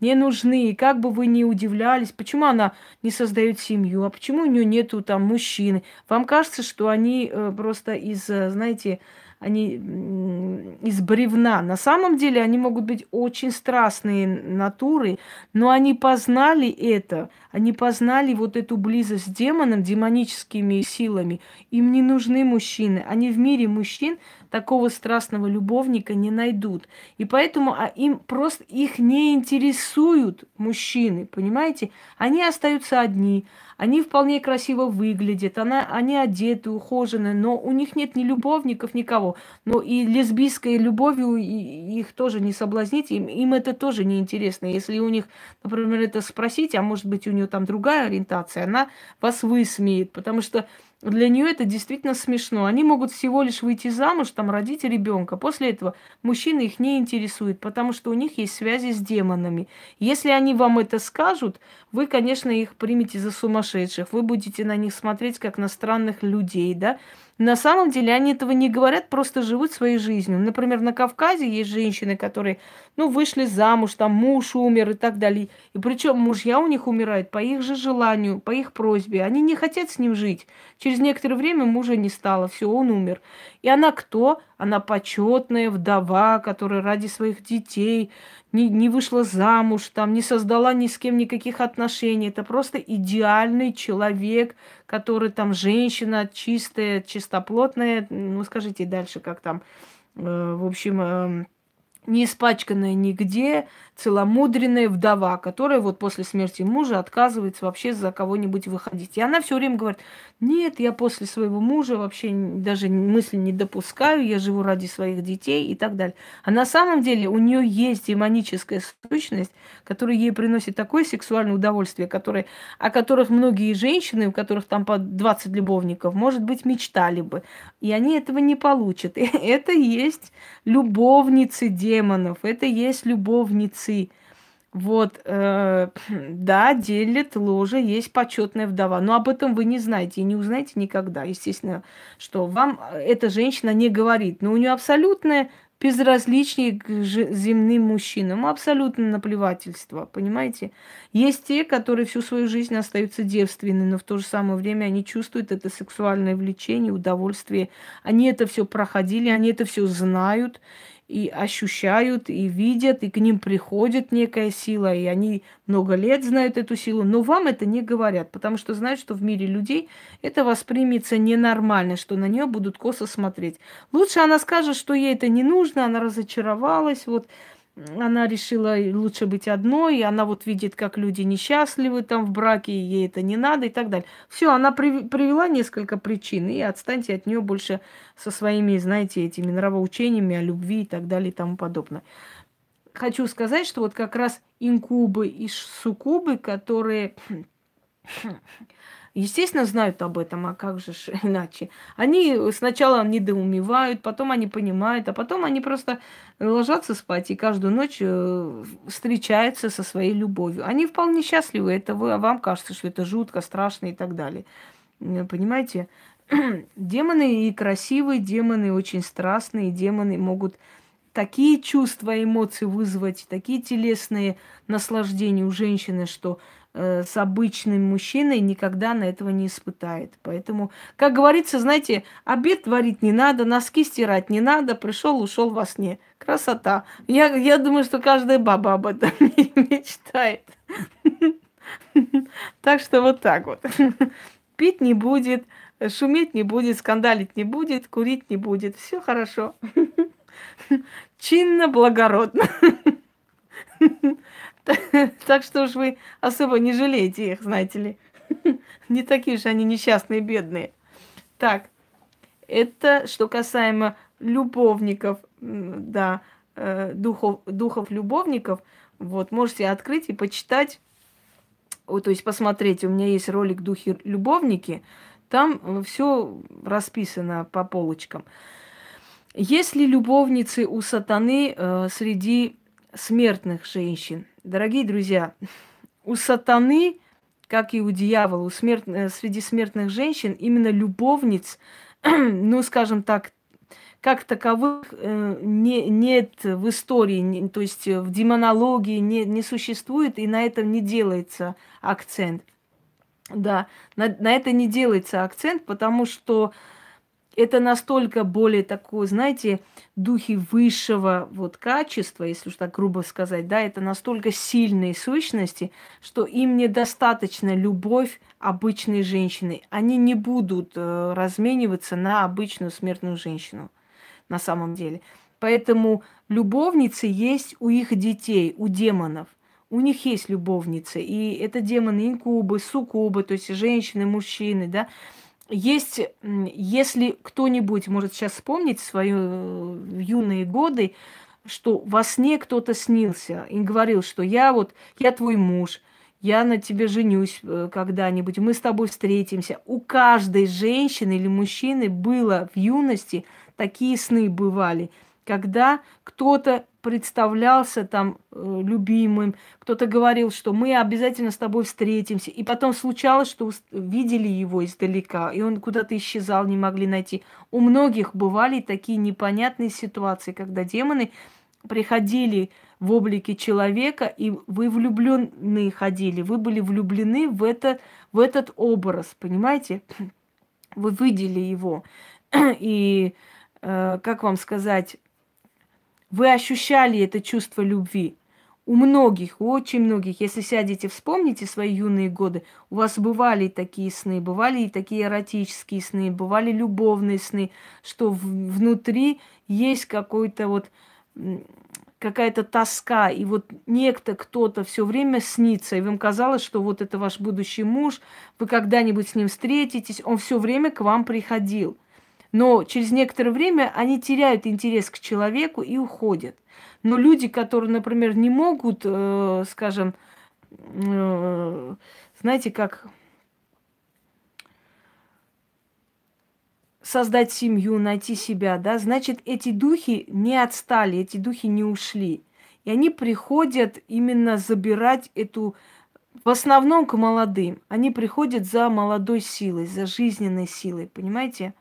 не нужны. И как бы вы ни удивлялись, почему она не создает семью, а почему у нее нету там мужчины. Вам кажется, что они э, просто из, э, знаете, они из бревна. На самом деле они могут быть очень страстные натуры, но они познали это, они познали вот эту близость с демоном, демоническими силами. Им не нужны мужчины. Они в мире мужчин такого страстного любовника не найдут. И поэтому а им просто их не интересуют мужчины, понимаете? Они остаются одни, они вполне красиво выглядят, она, они одеты, ухожены, но у них нет ни любовников, никого. Но и лесбийской любовью их тоже не соблазнить, им, им это тоже не интересно. Если у них, например, это спросить, а может быть у нее там другая ориентация, она вас высмеет, потому что для нее это действительно смешно. Они могут всего лишь выйти замуж, там родить ребенка. После этого мужчины их не интересует, потому что у них есть связи с демонами. Если они вам это скажут, вы, конечно, их примете за сумасшедших. Вы будете на них смотреть как на странных людей, да? На самом деле они этого не говорят, просто живут своей жизнью. Например, на Кавказе есть женщины, которые, ну, вышли замуж, там муж умер и так далее. И причем мужья у них умирают по их же желанию, по их просьбе. Они не хотят с ним жить. Через некоторое время мужа не стало, все, он умер. И она кто? Она почетная вдова, которая ради своих детей не, не вышла замуж, там, не создала ни с кем никаких отношений. Это просто идеальный человек, который там женщина чистая, чистоплотная. Ну, скажите дальше, как там. Э, в общем, э, не испачканная нигде, целомудренная вдова, которая вот после смерти мужа отказывается вообще за кого-нибудь выходить. И она все время говорит, нет, я после своего мужа вообще даже мысли не допускаю, я живу ради своих детей и так далее. А на самом деле у нее есть демоническая сущность, которая ей приносит такое сексуальное удовольствие, которое, о которых многие женщины, у которых там по 20 любовников, может быть, мечтали бы. И они этого не получат. И это есть любовницы демонов, это есть любовницы отцы. Вот, э, да, делит ложа, есть почетная вдова. Но об этом вы не знаете и не узнаете никогда. Естественно, что вам эта женщина не говорит. Но у нее абсолютное безразличие к земным мужчинам, абсолютно наплевательство, понимаете? Есть те, которые всю свою жизнь остаются девственны, но в то же самое время они чувствуют это сексуальное влечение, удовольствие. Они это все проходили, они это все знают, и ощущают, и видят, и к ним приходит некая сила, и они много лет знают эту силу, но вам это не говорят, потому что знают, что в мире людей это воспримется ненормально, что на нее будут косо смотреть. Лучше она скажет, что ей это не нужно, она разочаровалась, вот она решила лучше быть одной, и она вот видит, как люди несчастливы там в браке, и ей это не надо и так далее. Все, она при, привела несколько причин, и отстаньте от нее больше со своими, знаете, этими нравоучениями о любви и так далее и тому подобное. Хочу сказать, что вот как раз инкубы и суккубы, которые естественно, знают об этом, а как же иначе. Они сначала недоумевают, потом они понимают, а потом они просто ложатся спать и каждую ночь э, встречаются со своей любовью. Они вполне счастливы, это вы, а вам кажется, что это жутко, страшно и так далее. Понимаете? демоны и красивые, демоны очень страстные, демоны могут такие чувства, эмоции вызвать, такие телесные наслаждения у женщины, что Э, с обычным мужчиной никогда на этого не испытает. Поэтому, как говорится, знаете, обед варить не надо, носки стирать не надо, пришел, ушел во сне. Красота. Я, я думаю, что каждая баба об этом мечтает. Так что вот так вот. Пить не будет, шуметь не будет, скандалить не будет, курить не будет. Все хорошо. Чинно, благородно. Так что уж вы особо не жалеете их, знаете ли. Не такие же они несчастные, бедные. Так, это что касаемо любовников, да, э, духов, духов любовников. Вот, можете открыть и почитать, то есть посмотреть. У меня есть ролик «Духи любовники». Там все расписано по полочкам. Есть ли любовницы у сатаны э, среди смертных женщин? Дорогие друзья, у сатаны, как и у дьявола, у смерт... Э, среди смертных женщин именно любовниц, ну, скажем так, как таковых э, не, нет в истории, не, то есть в демонологии не, не существует, и на этом не делается акцент. Да, на, на это не делается акцент, потому что это настолько более такое, знаете, духи высшего вот качества, если уж так грубо сказать, да, это настолько сильные сущности, что им недостаточно любовь обычной женщины. Они не будут э, размениваться на обычную смертную женщину на самом деле. Поэтому любовницы есть у их детей, у демонов. У них есть любовницы. И это демоны инкубы, суккубы, то есть женщины, мужчины, да. Есть, если кто-нибудь может сейчас вспомнить свои э, юные годы, что во сне кто-то снился и говорил, что я вот, я твой муж, я на тебе женюсь э, когда-нибудь, мы с тобой встретимся. У каждой женщины или мужчины было в юности – такие сны бывали, когда кто-то представлялся там э, любимым, кто-то говорил, что мы обязательно с тобой встретимся. И потом случалось, что видели его издалека, и он куда-то исчезал, не могли найти. У многих бывали такие непонятные ситуации, когда демоны приходили в облике человека, и вы влюбленные ходили, вы были влюблены в, это, в этот образ, понимаете? Вы видели его. И Э, как вам сказать, вы ощущали это чувство любви. У многих, у очень многих, если сядете, вспомните свои юные годы, у вас бывали такие сны, бывали и такие эротические сны, бывали любовные сны, что внутри есть какой-то вот какая-то тоска, и вот некто, кто-то все время снится, и вам казалось, что вот это ваш будущий муж, вы когда-нибудь с ним встретитесь, он все время к вам приходил но через некоторое время они теряют интерес к человеку и уходят. Но люди, которые, например, не могут, э, скажем, э, знаете, как создать семью, найти себя, да, значит, эти духи не отстали, эти духи не ушли. И они приходят именно забирать эту, в основном к молодым. Они приходят за молодой силой, за жизненной силой, понимаете?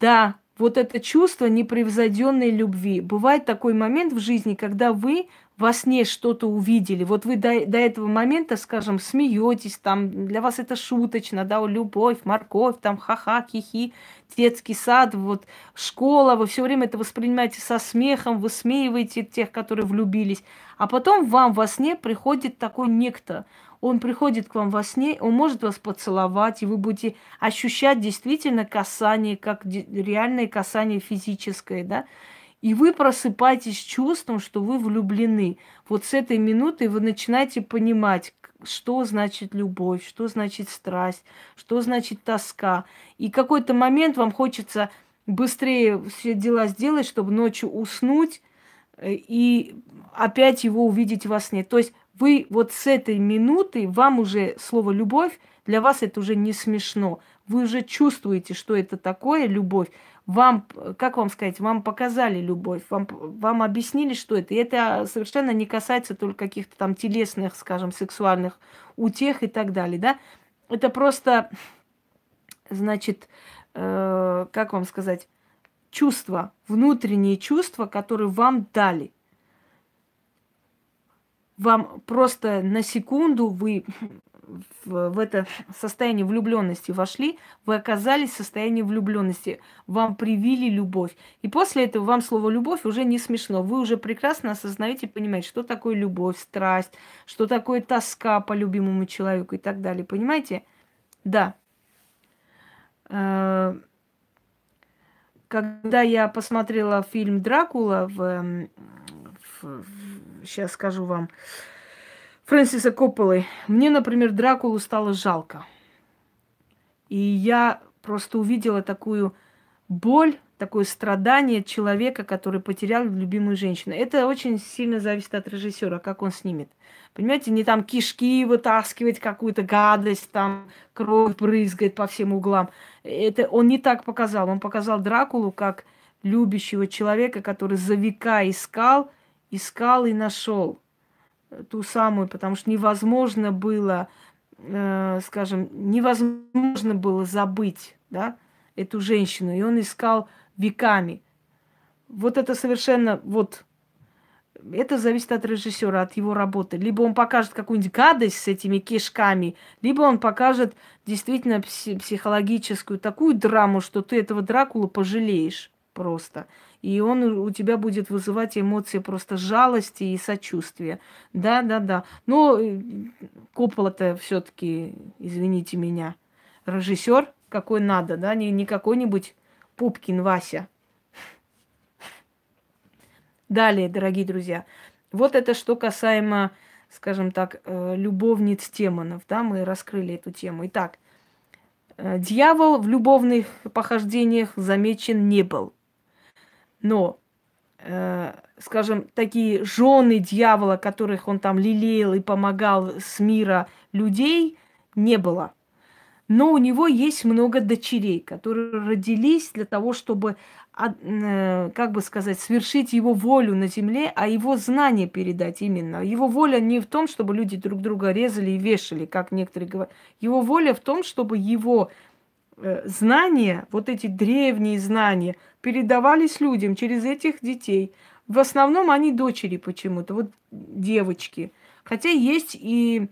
Да, вот это чувство непревзойденной любви. Бывает такой момент в жизни, когда вы во сне что-то увидели. Вот вы до, до этого момента, скажем, смеетесь, там для вас это шуточно, да, любовь, морковь, там ха-ха, хихи, детский сад, вот школа, вы все время это воспринимаете со смехом, высмеиваете тех, которые влюбились. А потом вам во сне приходит такой некто, он приходит к вам во сне, он может вас поцеловать, и вы будете ощущать действительно касание, как реальное касание физическое, да, и вы просыпаетесь чувством, что вы влюблены. Вот с этой минуты вы начинаете понимать, что значит любовь, что значит страсть, что значит тоска. И какой-то момент вам хочется быстрее все дела сделать, чтобы ночью уснуть э, и опять его увидеть во сне. То есть вы вот с этой минуты, вам уже слово «любовь», для вас это уже не смешно. Вы уже чувствуете, что это такое любовь. Вам, как вам сказать, вам показали любовь, вам, вам объяснили, что это. И это совершенно не касается только каких-то там телесных, скажем, сексуальных утех и так далее, да. Это просто, значит, э, как вам сказать, чувства, внутренние чувства, которые вам дали – вам просто на секунду вы в, это состояние влюбленности вошли, вы оказались в состоянии влюбленности, вам привили любовь. И после этого вам слово любовь уже не смешно. Вы уже прекрасно осознаете, понимаете, что такое любовь, страсть, что такое тоска по любимому человеку и так далее. Понимаете? Да. Э, когда я посмотрела фильм Дракула в, в, сейчас скажу вам, Фрэнсиса Копполы. Мне, например, Дракулу стало жалко. И я просто увидела такую боль, такое страдание человека, который потерял любимую женщину. Это очень сильно зависит от режиссера, как он снимет. Понимаете, не там кишки вытаскивать, какую-то гадость, там кровь брызгает по всем углам. Это он не так показал. Он показал Дракулу как любящего человека, который за века искал искал и нашел ту самую, потому что невозможно было э, скажем, невозможно было забыть, да, эту женщину, и он искал веками. Вот это совершенно, вот, это зависит от режиссера, от его работы. Либо он покажет какую-нибудь гадость с этими кишками, либо он покажет действительно психологическую такую драму, что ты этого Дракула пожалеешь просто. И он у тебя будет вызывать эмоции просто жалости и сочувствия. Да, да, да. Но э, Коппола-то все-таки, извините меня, режиссер какой надо, да, не, не какой-нибудь Пупкин Вася. Далее, дорогие друзья, вот это что касаемо, скажем так, э, любовниц демонов, да, мы раскрыли эту тему. Итак, э, дьявол в любовных похождениях замечен не был. Но, э, скажем, такие жены дьявола, которых он там лелеял и помогал с мира людей, не было. Но у него есть много дочерей, которые родились для того, чтобы, э, как бы сказать, свершить его волю на земле, а его знания передать именно. Его воля не в том, чтобы люди друг друга резали и вешали, как некоторые говорят. Его воля в том, чтобы его знания, вот эти древние знания, передавались людям через этих детей. В основном они дочери почему-то, вот девочки. Хотя есть и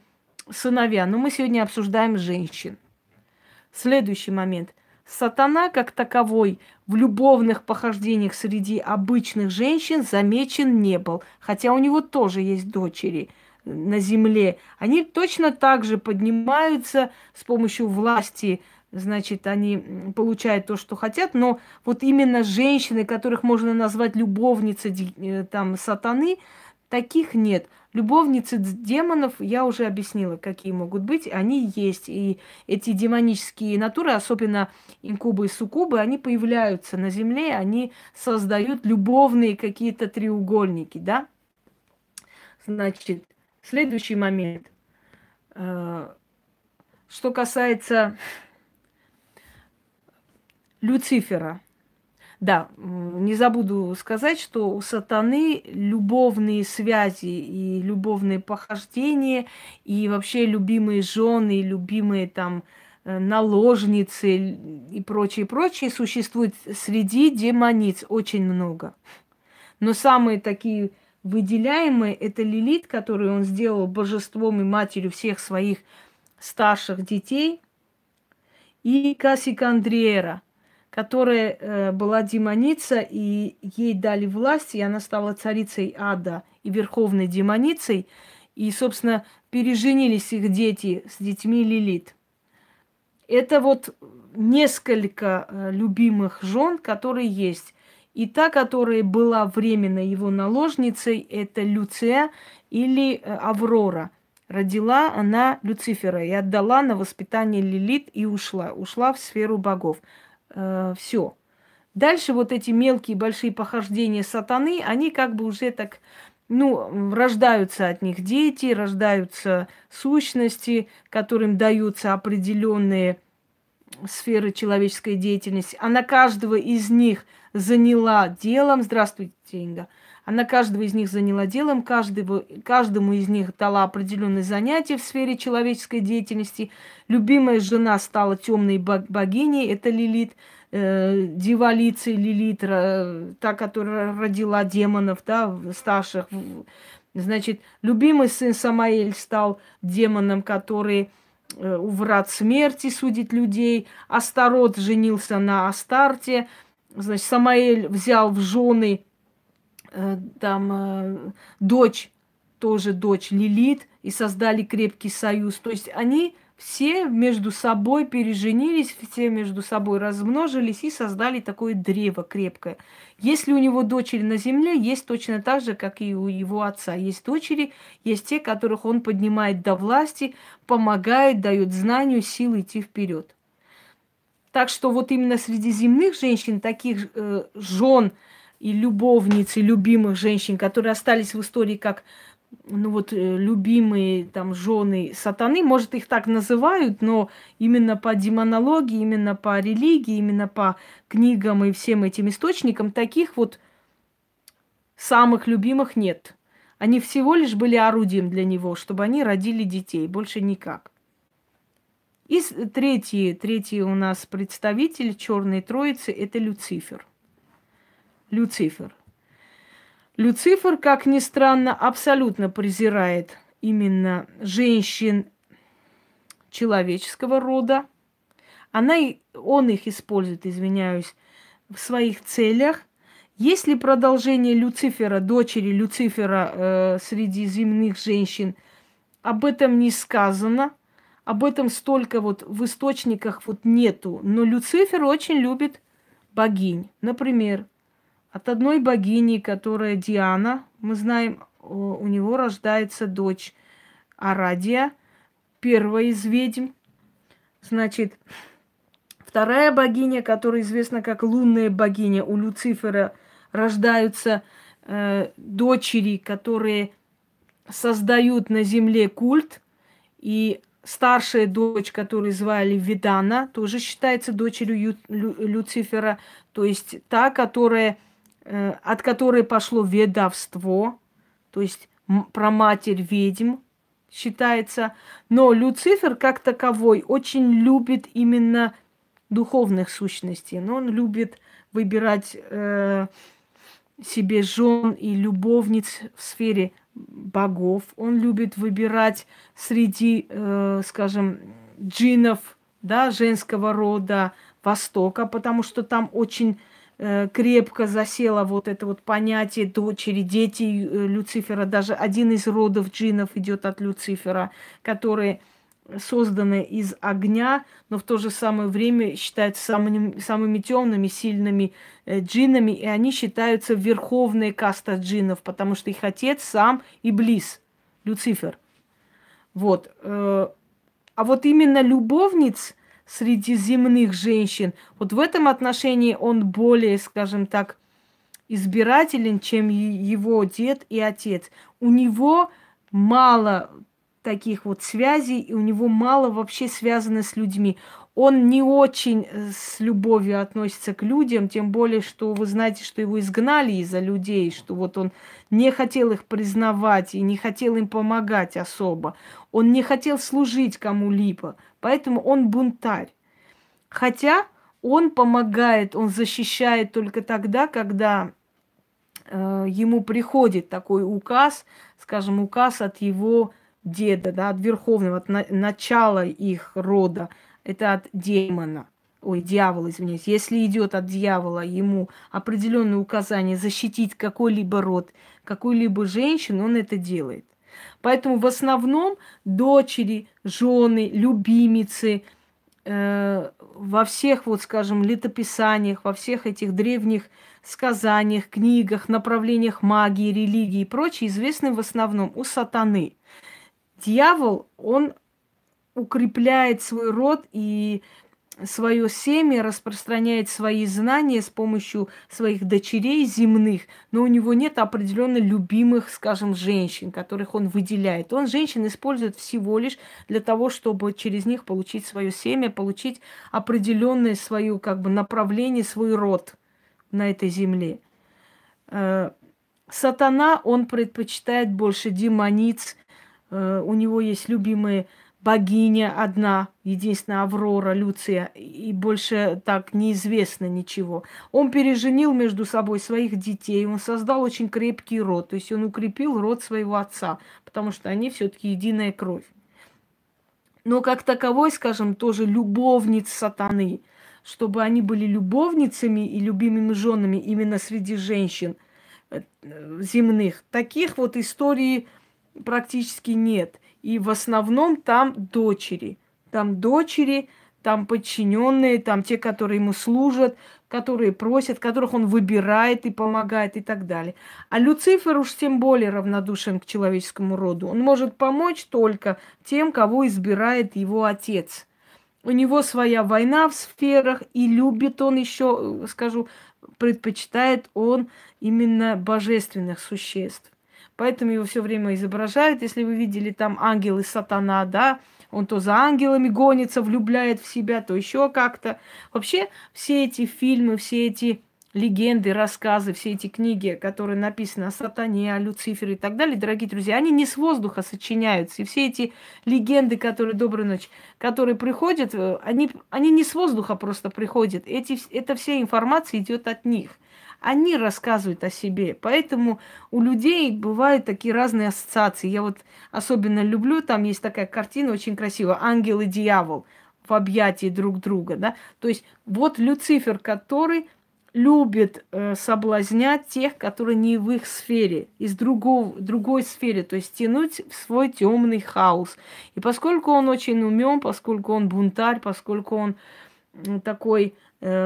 сыновья, но мы сегодня обсуждаем женщин. Следующий момент. Сатана как таковой в любовных похождениях среди обычных женщин замечен не был, хотя у него тоже есть дочери на земле. Они точно так же поднимаются с помощью власти значит, они получают то, что хотят, но вот именно женщины, которых можно назвать любовницей э, там сатаны, таких нет. Любовницы демонов, я уже объяснила, какие могут быть, они есть. И эти демонические натуры, особенно инкубы и суккубы, они появляются на Земле, они создают любовные какие-то треугольники, да? Значит, следующий момент. Э, что касается Люцифера. Да, не забуду сказать, что у сатаны любовные связи и любовные похождения, и вообще любимые жены, любимые там э, наложницы и прочее, прочее существует среди демониц очень много. Но самые такие выделяемые это Лилит, которую он сделал божеством и матерью всех своих старших детей, и Кассикандриера – которая э, была демоница, и ей дали власть, и она стала царицей ада и верховной демоницей. И, собственно, переженились их дети с детьми Лилит. Это вот несколько э, любимых жен, которые есть. И та, которая была временно его наложницей, это Люция или э, Аврора. Родила она Люцифера и отдала на воспитание Лилит и ушла. Ушла в сферу богов э, все. Дальше вот эти мелкие большие похождения сатаны, они как бы уже так, ну, рождаются от них дети, рождаются сущности, которым даются определенные сферы человеческой деятельности. Она каждого из них заняла делом. Здравствуйте, Инга. Она каждого из них заняла делом, каждого, каждому из них дала определенные занятия в сфере человеческой деятельности. Любимая жена стала темной богиней, это Лилит, э, дивалицей Лилит, та, которая родила демонов, да, старших. Значит, любимый сын Самаэль стал демоном, который э, у врат смерти судит людей. Астарот женился на Астарте. Значит, Самаэль взял в жены там э, дочь, тоже дочь Лилит, и создали крепкий союз. То есть они все между собой переженились, все между собой размножились и создали такое древо крепкое. Если у него дочери на земле, есть точно так же, как и у его отца. Есть дочери, есть те, которых он поднимает до власти, помогает, дает знанию, силы идти вперед. Так что вот именно среди земных женщин, таких э, жен, и любовницы любимых женщин, которые остались в истории как ну вот э, любимые там жены сатаны, может их так называют, но именно по демонологии, именно по религии, именно по книгам и всем этим источникам таких вот самых любимых нет. Они всего лишь были орудием для него, чтобы они родили детей, больше никак. И третий, третий у нас представитель черной троицы – это Люцифер. Люцифер. Люцифер, как ни странно, абсолютно презирает именно женщин человеческого рода. Она, он их использует, извиняюсь, в своих целях. Есть ли продолжение Люцифера, дочери Люцифера э, среди земных женщин, об этом не сказано. Об этом столько вот в источниках вот нету. Но Люцифер очень любит богинь. Например, от одной богини, которая Диана, мы знаем, у него рождается дочь Арадия, первая из ведьм. Значит, вторая богиня, которая известна как лунная богиня, у Люцифера рождаются э, дочери, которые создают на земле культ, и старшая дочь, которую звали Видана, тоже считается дочерью Ю, Лю, Люцифера, то есть та, которая, от которой пошло ведовство, то есть про матерь ведьм считается. Но Люцифер как таковой очень любит именно духовных сущностей. Но он любит выбирать э, себе жен и любовниц в сфере богов. Он любит выбирать среди, э, скажем, джинов, да, женского рода Востока, потому что там очень э, крепко засело вот это вот понятие дочери, дети э, Люцифера. Даже один из родов джинов идет от Люцифера, которые созданы из огня, но в то же самое время считаются самыми, самыми темными, сильными э, джиннами, и они считаются верховной каста джиннов, потому что их отец сам Иблис, Люцифер. Вот. Э, а вот именно любовниц среди земных женщин, вот в этом отношении он более, скажем так, избирателен, чем его дед и отец. У него мало таких вот связей, и у него мало вообще связано с людьми. Он не очень э, с любовью относится к людям, тем более, что вы знаете, что его изгнали из-за людей, что вот он не хотел их признавать и не хотел им помогать особо. Он не хотел служить кому-либо, поэтому он бунтарь. Хотя он помогает, он защищает только тогда, когда э, ему приходит такой указ, скажем, указ от его деда, да, от верховного, от на, начала их рода, это от демона, ой, дьявола, извиняюсь. Если идет от дьявола ему определенное указание защитить какой-либо род, какую-либо женщину, он это делает. Поэтому в основном дочери, жены, любимицы э, во всех, вот скажем, летописаниях, во всех этих древних сказаниях, книгах, направлениях магии, религии и прочее известны в основном у сатаны – дьявол, он укрепляет свой род и свое семя, распространяет свои знания с помощью своих дочерей земных, но у него нет определенно любимых, скажем, женщин, которых он выделяет. Он женщин использует всего лишь для того, чтобы через них получить свое семя, получить определенное свое как бы направление, свой род на этой земле. Э, сатана, он предпочитает больше демониц, Э, у него есть любимая богиня одна, единственная Аврора, Люция, и больше так неизвестно ничего. Он переженил между собой своих детей, он создал очень крепкий род, то есть он укрепил род своего отца, потому что они все-таки единая кровь. Но как таковой, скажем, тоже любовниц сатаны, чтобы они были любовницами и любимыми женами именно среди женщин э, земных. Таких вот историй практически нет. И в основном там дочери. Там дочери, там подчиненные, там те, которые ему служат, которые просят, которых он выбирает и помогает и так далее. А Люцифер уж тем более равнодушен к человеческому роду. Он может помочь только тем, кого избирает его отец. У него своя война в сферах, и любит он еще, скажу, предпочитает он именно божественных существ. Поэтому его все время изображают. Если вы видели там ангел и сатана, да, он то за ангелами гонится, влюбляет в себя, то еще как-то. Вообще все эти фильмы, все эти легенды, рассказы, все эти книги, которые написаны о сатане, о Люцифере и так далее, дорогие друзья, они не с воздуха сочиняются. И все эти легенды, которые, доброй ночи, которые приходят, э, они, они не с воздуха просто приходят. Эти, эта вся информация идет от них. Они рассказывают о себе. Поэтому у людей бывают такие разные ассоциации. Я вот особенно люблю, там есть такая картина очень красивая, ангел и дьявол в объятии друг друга, да. То есть вот Люцифер, который любит э, соблазнять тех, которые не в их сфере, из другого, другой сфере, то есть тянуть в свой темный хаос. И поскольку он очень умен, поскольку он бунтарь, поскольку он такой,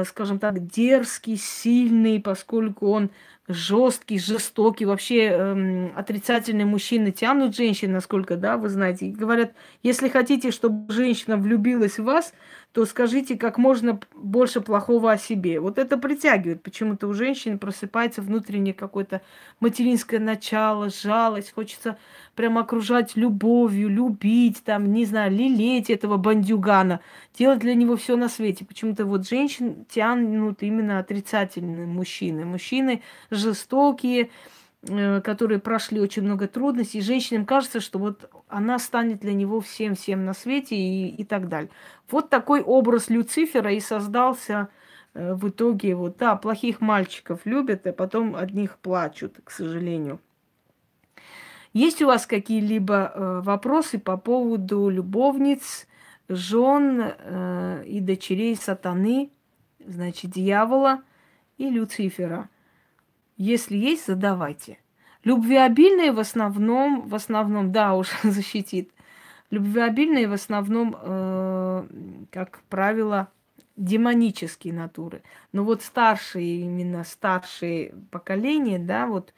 скажем так, дерзкий, сильный, поскольку он жесткий, жестокий, вообще эм, отрицательные мужчины тянут женщин, насколько, да, вы знаете. И говорят, если хотите, чтобы женщина влюбилась в вас, то скажите как можно больше плохого о себе. Вот это притягивает. Почему-то у женщин просыпается внутреннее какое-то материнское начало, жалость. Хочется прям окружать любовью, любить, там, не знаю, лелеять этого бандюгана, делать для него все на свете. Почему-то вот женщин тянут именно отрицательные мужчины. Мужчины жестокие, которые прошли очень много трудностей, и женщинам кажется, что вот она станет для него всем-всем на свете и, и так далее. Вот такой образ Люцифера и создался э, в итоге. Вот, да, плохих мальчиков любят, а потом от них плачут, к сожалению. Есть у вас какие-либо э, вопросы по поводу любовниц, жен э, и дочерей сатаны, значит, дьявола и Люцифера? Если есть, задавайте. Любвеобильные в основном, в основном, да, уж защитит. Любвеобильные в основном, э, как правило, демонические натуры. Но вот старшие, именно старшие поколения, да, вот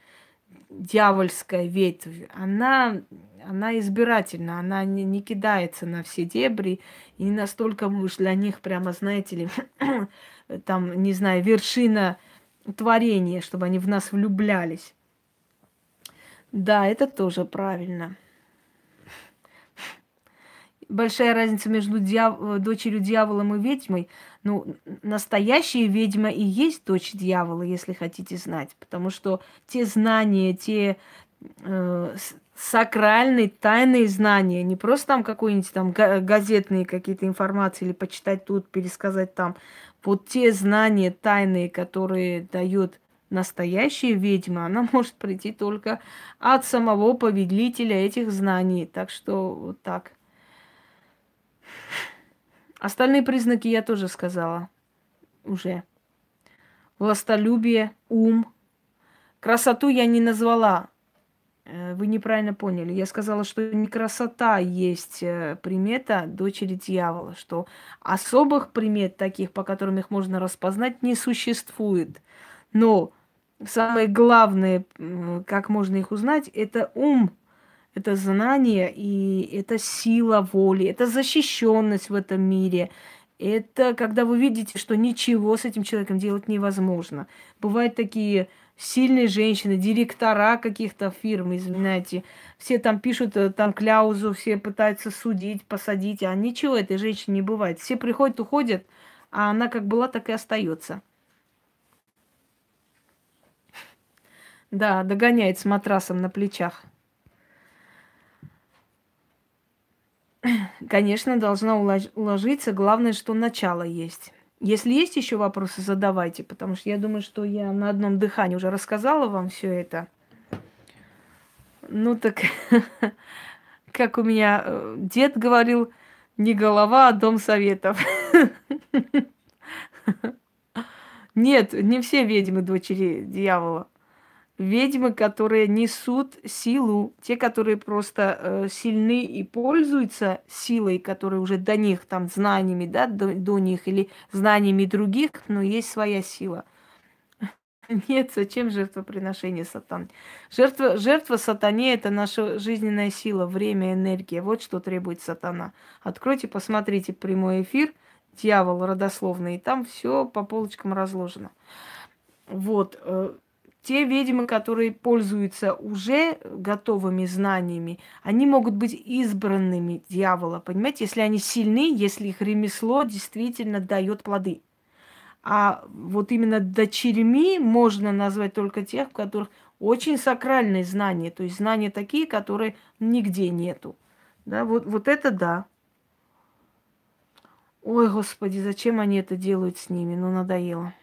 дьявольская ветвь, она, она избирательна, она не, не кидается на все дебри и не настолько уж для них прямо, знаете ли, там, не знаю, вершина творение, чтобы они в нас влюблялись. Да, это тоже правильно. Большая разница между дьяв... дочерью дьяволом и ведьмой. Ну, настоящая ведьма и есть дочь дьявола, если хотите знать. Потому что те знания, те э, сакральные, тайные знания, не просто там какой-нибудь там газетные какие-то информации или почитать тут, пересказать там, вот те знания тайные, которые дает настоящая ведьма, она может прийти только от самого повелителя этих знаний. Так что вот так. Остальные признаки я тоже сказала уже. Властолюбие, ум. Красоту я не назвала. Э, вы неправильно поняли. Я сказала, что не красота есть э, примета дочери дьявола, что особых примет таких, по которым их можно распознать, не существует. Но самое главное, как можно их узнать, это ум, это знание и это сила воли, это защищенность в этом мире. Это когда вы видите, что ничего с этим человеком делать невозможно. Бывают такие сильные женщины, директора каких-то фирм, извиняйте, все там пишут э, там кляузу, все пытаются судить, посадить, а ничего этой женщины не бывает. Все приходят, уходят, а она как была, так и остается. Да, догоняет с матрасом на плечах. Конечно, должна уложиться. Главное, что начало есть. Если есть еще вопросы, задавайте, потому что я думаю, что я на одном дыхании уже рассказала вам все это. Ну так, как у меня э, дед говорил, не голова, а дом советов. Нет, не все ведьмы дочери дьявола ведьмы, которые несут силу, те, которые просто э, сильны и пользуются силой, которая уже до них, там, знаниями, да, до, до них, или знаниями других, но есть своя сила. Нет, зачем жертвоприношение сатан? Жертва, жертва сатане – это наша жизненная сила, время, энергия. Вот что требует сатана. Откройте, посмотрите прямой эфир «Дьявол родословный», и там все по полочкам разложено. Вот. Те ведьмы, которые пользуются уже готовыми знаниями, они могут быть избранными дьявола, понимаете, если они сильны, если их ремесло действительно дает плоды. А вот именно дочерьми можно назвать только тех, у которых очень сакральные знания, то есть знания такие, которые нигде нету. Да, вот, вот это да. Ой, господи, зачем они это делают с ними? Ну, надоело.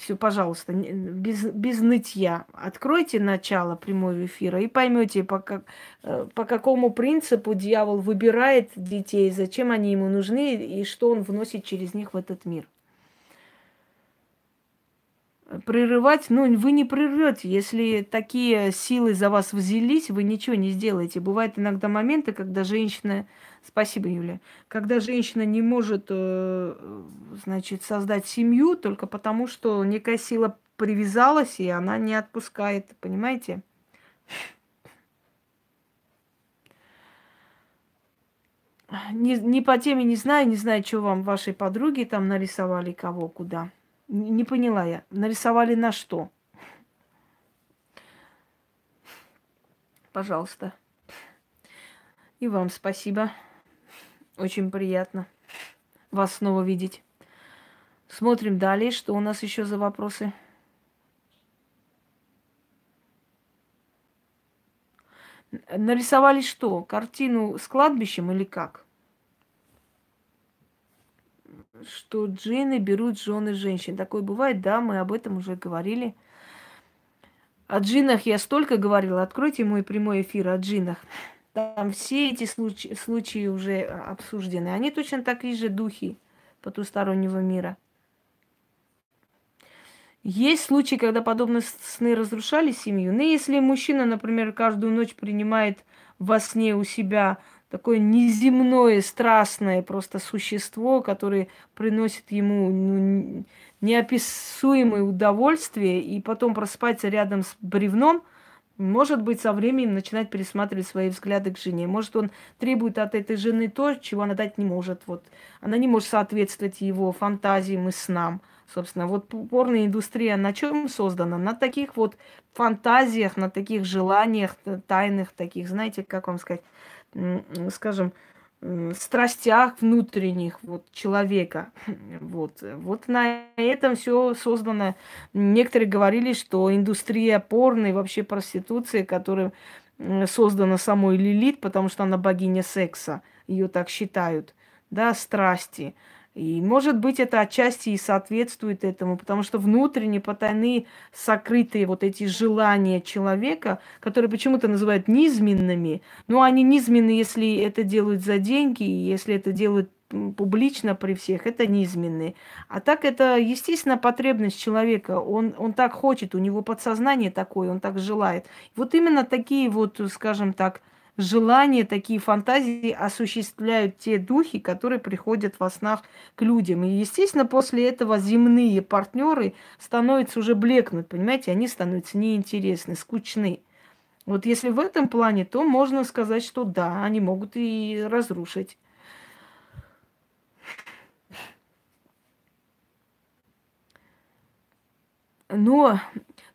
Все, пожалуйста, без, без нытья. Откройте начало прямого эфира и поймете, по, как, э, по какому принципу дьявол выбирает детей, зачем они ему нужны и что он вносит через них в этот мир прерывать, ну, вы не прервете. Если такие силы за вас взялись, вы ничего не сделаете. Бывают иногда моменты, когда женщина... Спасибо, Юля. Когда женщина не может, э, значит, создать семью только потому, что некая сила привязалась, и она не отпускает. Понимаете? Не, не по теме не знаю, не знаю, что вам ваши подруги там нарисовали, кого, куда. Не поняла я. Нарисовали на что? Пожалуйста. И вам спасибо. Очень приятно вас снова видеть. Смотрим далее, что у нас еще за вопросы. Нарисовали что? Картину с кладбищем или как? что джинны берут жены женщин. Такое бывает, да, мы об этом уже говорили. О джиннах я столько говорила. Откройте мой прямой эфир о джиннах. Там все эти случаи, случаи уже обсуждены. Они точно такие же духи потустороннего мира. Есть случаи, когда подобные сны разрушали семью. Но если мужчина, например, каждую ночь принимает во сне у себя такое неземное, страстное просто существо, которое приносит ему ну, неописуемое удовольствие, и потом просыпается рядом с бревном, может быть, со временем начинать пересматривать свои взгляды к жене. Может, он требует от этой жены то, чего она дать не может. Вот. Она не может соответствовать его фантазиям и снам. Собственно, вот порная индустрия на чем создана? На таких вот фантазиях, на таких желаниях тайных, таких, знаете, как вам сказать, скажем, страстях внутренних вот, человека. Вот. вот на этом все создано. Некоторые говорили, что индустрия порной, вообще проституции, которая создана самой Лилит, потому что она богиня секса, ее так считают, да, страсти – и, может быть, это отчасти и соответствует этому, потому что внутренне потайные, сокрытые вот эти желания человека, которые почему-то называют низменными, но они низменны, если это делают за деньги, если это делают публично при всех, это низменные. А так это, естественно, потребность человека. Он, он так хочет, у него подсознание такое, он так желает. Вот именно такие вот, скажем так, желания, такие фантазии осуществляют те духи, которые приходят во снах к людям. И, естественно, после этого земные партнеры становятся уже блекнуть, понимаете, они становятся неинтересны, скучны. Вот если в этом плане, то можно сказать, что да, они могут и разрушить. Но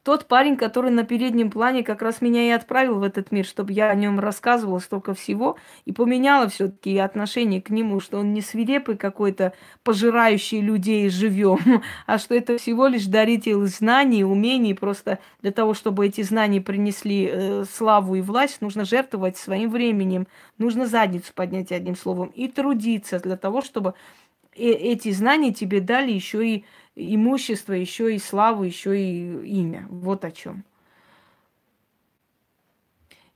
тот парень, который на переднем плане как раз меня и отправил в этот мир, чтобы я о нем рассказывала столько всего и поменяла все-таки отношение к нему, что он не свирепый какой-то, пожирающий людей живем, а что это всего лишь даритель знаний, умений. Просто для того, чтобы эти знания принесли э, славу и власть, нужно жертвовать своим временем, нужно задницу поднять одним словом и трудиться для того, чтобы э эти знания тебе дали еще и имущество, еще и славу, еще и имя. Вот о чем.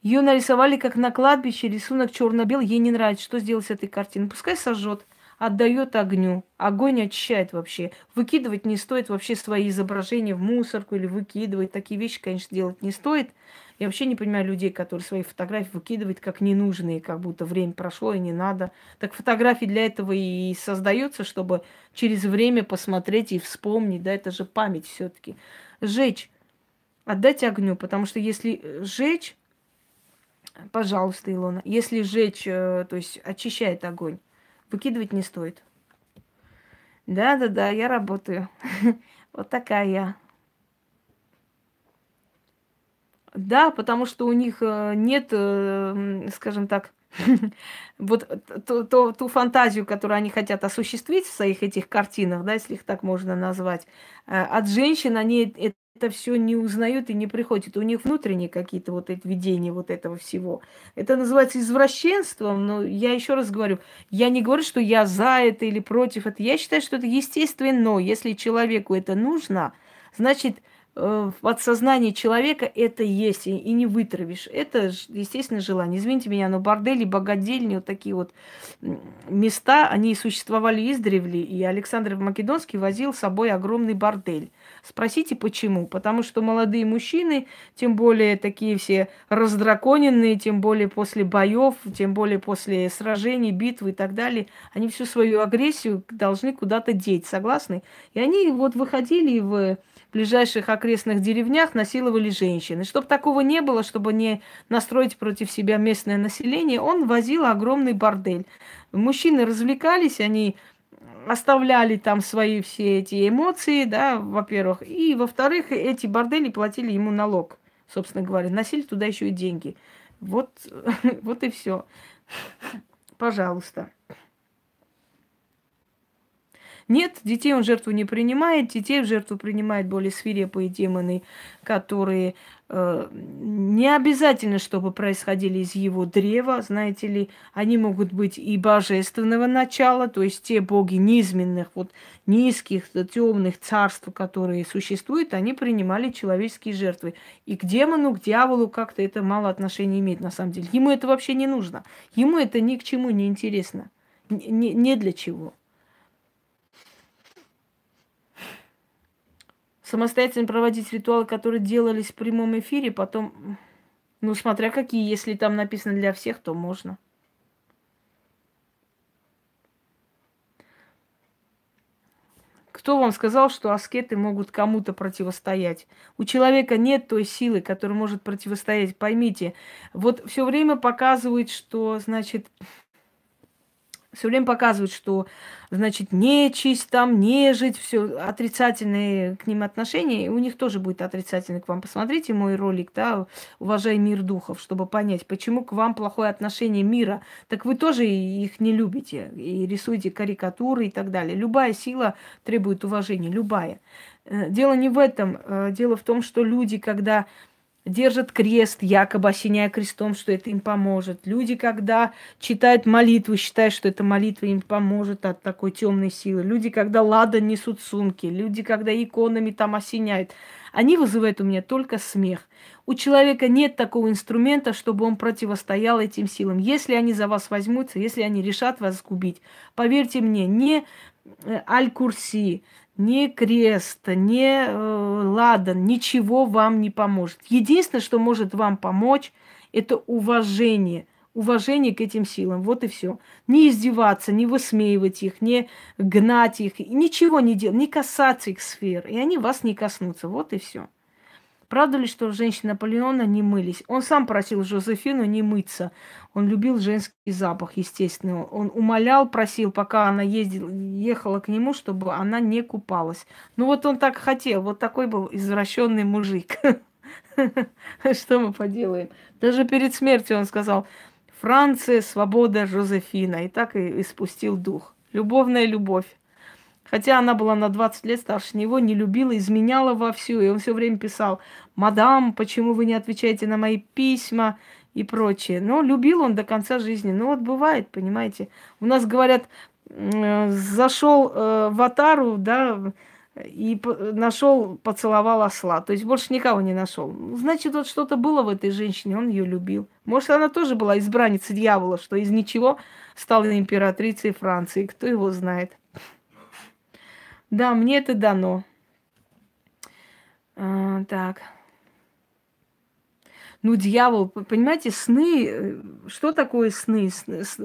Ее нарисовали как на кладбище, рисунок черно-белый. Ей не нравится, что сделать с этой картиной. Пускай сожжет, отдает огню. Огонь очищает вообще. Выкидывать не стоит вообще свои изображения в мусорку или выкидывать. Такие вещи, конечно, делать не стоит. Я вообще не понимаю людей, которые свои фотографии выкидывают как ненужные, как будто время прошло и не надо. Так фотографии для этого и создаются, чтобы через время посмотреть и вспомнить. Да, это же память все-таки. Сжечь. Отдать огню, потому что если сжечь, пожалуйста, Илона, если сжечь, э, то есть очищает огонь, выкидывать не стоит. Да-да-да, я работаю. Вот такая я. Да, потому что у них э, нет, э, скажем так, вот ту, ту, ту фантазию, которую они хотят осуществить в своих этих картинах, да, если их так можно назвать, э, от женщин они это все не узнают и не приходят. У них внутренние какие-то вот эти видения вот этого всего. Это называется извращенством, но я еще раз говорю, я не говорю, что я за это или против это. Я считаю, что это естественно. Если человеку это нужно, значит, в подсознании человека это есть, и, не вытравишь. Это, естественно, желание. Извините меня, но бордели, богадельни, вот такие вот места, они существовали издревле, и Александр Македонский возил с собой огромный бордель. Спросите, почему? Потому что молодые мужчины, тем более такие все раздраконенные, тем более после боев, тем более после сражений, битв и так далее, они всю свою агрессию должны куда-то деть, согласны? И они вот выходили в ближайших окрестных деревнях насиловали женщин. И чтобы такого не было, чтобы не настроить против себя местное население, он возил огромный бордель. Мужчины развлекались, они оставляли там свои все эти эмоции, да, во-первых. И, во-вторых, эти бордели платили ему налог, собственно говоря. Носили туда еще и деньги. Вот, вот и все. Пожалуйста. Нет, детей он жертву не принимает, детей в жертву принимает более свирепые демоны, которые э, не обязательно, чтобы происходили из его древа, знаете ли, они могут быть и божественного начала, то есть те боги низменных, вот низких, темных царств, которые существуют, они принимали человеческие жертвы. И к демону, к дьяволу как-то это мало отношения имеет на самом деле. Ему это вообще не нужно. Ему это ни к чему не интересно. Не, не для чего. Самостоятельно проводить ритуалы, которые делались в прямом эфире, потом, ну, смотря какие, если там написано для всех, то можно. Кто вам сказал, что аскеты могут кому-то противостоять? У человека нет той силы, которая может противостоять. Поймите, вот все время показывают, что, значит, все время показывают, что, значит, нечисть там, нежить, все отрицательные к ним отношения, и у них тоже будет отрицательный к вам. Посмотрите мой ролик, да, «Уважай мир духов», чтобы понять, почему к вам плохое отношение мира. Так вы тоже их не любите, и рисуете карикатуры и так далее. Любая сила требует уважения, любая. Э, дело не в этом. Э, дело в том, что люди, когда держат крест, якобы осеняя крестом, что это им поможет. Люди, когда читают молитву, считают, что эта молитва им поможет от такой темной силы. Люди, когда лада несут сумки, люди, когда иконами там осеняют, они вызывают у меня только смех. У человека нет такого инструмента, чтобы он противостоял этим силам. Если они за вас возьмутся, если они решат вас сгубить, поверьте мне, не э, Аль-Курси, ни крест, ни э, ладан, ничего вам не поможет. Единственное, что может вам помочь, это уважение. Уважение к этим силам. Вот и все. Не издеваться, не высмеивать их, не гнать их, ничего не делать, не касаться их сфер. И они вас не коснутся. Вот и все. Правда ли, что женщины Наполеона не мылись? Он сам просил Жозефину не мыться. Он любил женский запах, естественно. Он умолял, просил, пока она ездила, ехала к нему, чтобы она не купалась. Ну вот он так хотел. Вот такой был извращенный мужик. Что мы поделаем? Даже перед смертью он сказал, Франция, свобода, Жозефина. И так и испустил дух. Любовная любовь. Хотя она была на 20 лет старше него, не любила, изменяла вовсю. И он все время писал, мадам, почему вы не отвечаете на мои письма и прочее. Но любил он до конца жизни. Ну вот бывает, понимаете. У нас говорят, зашел э, в Атару, да, и нашел, поцеловал осла. То есть больше никого не нашел. Значит, вот что-то было в этой женщине, он ее любил. Может, она тоже была избранницей дьявола, что из ничего стала императрицей Франции. Кто его знает. Да, мне это дано. А, так. Ну, дьявол, понимаете, сны, э, что такое сны?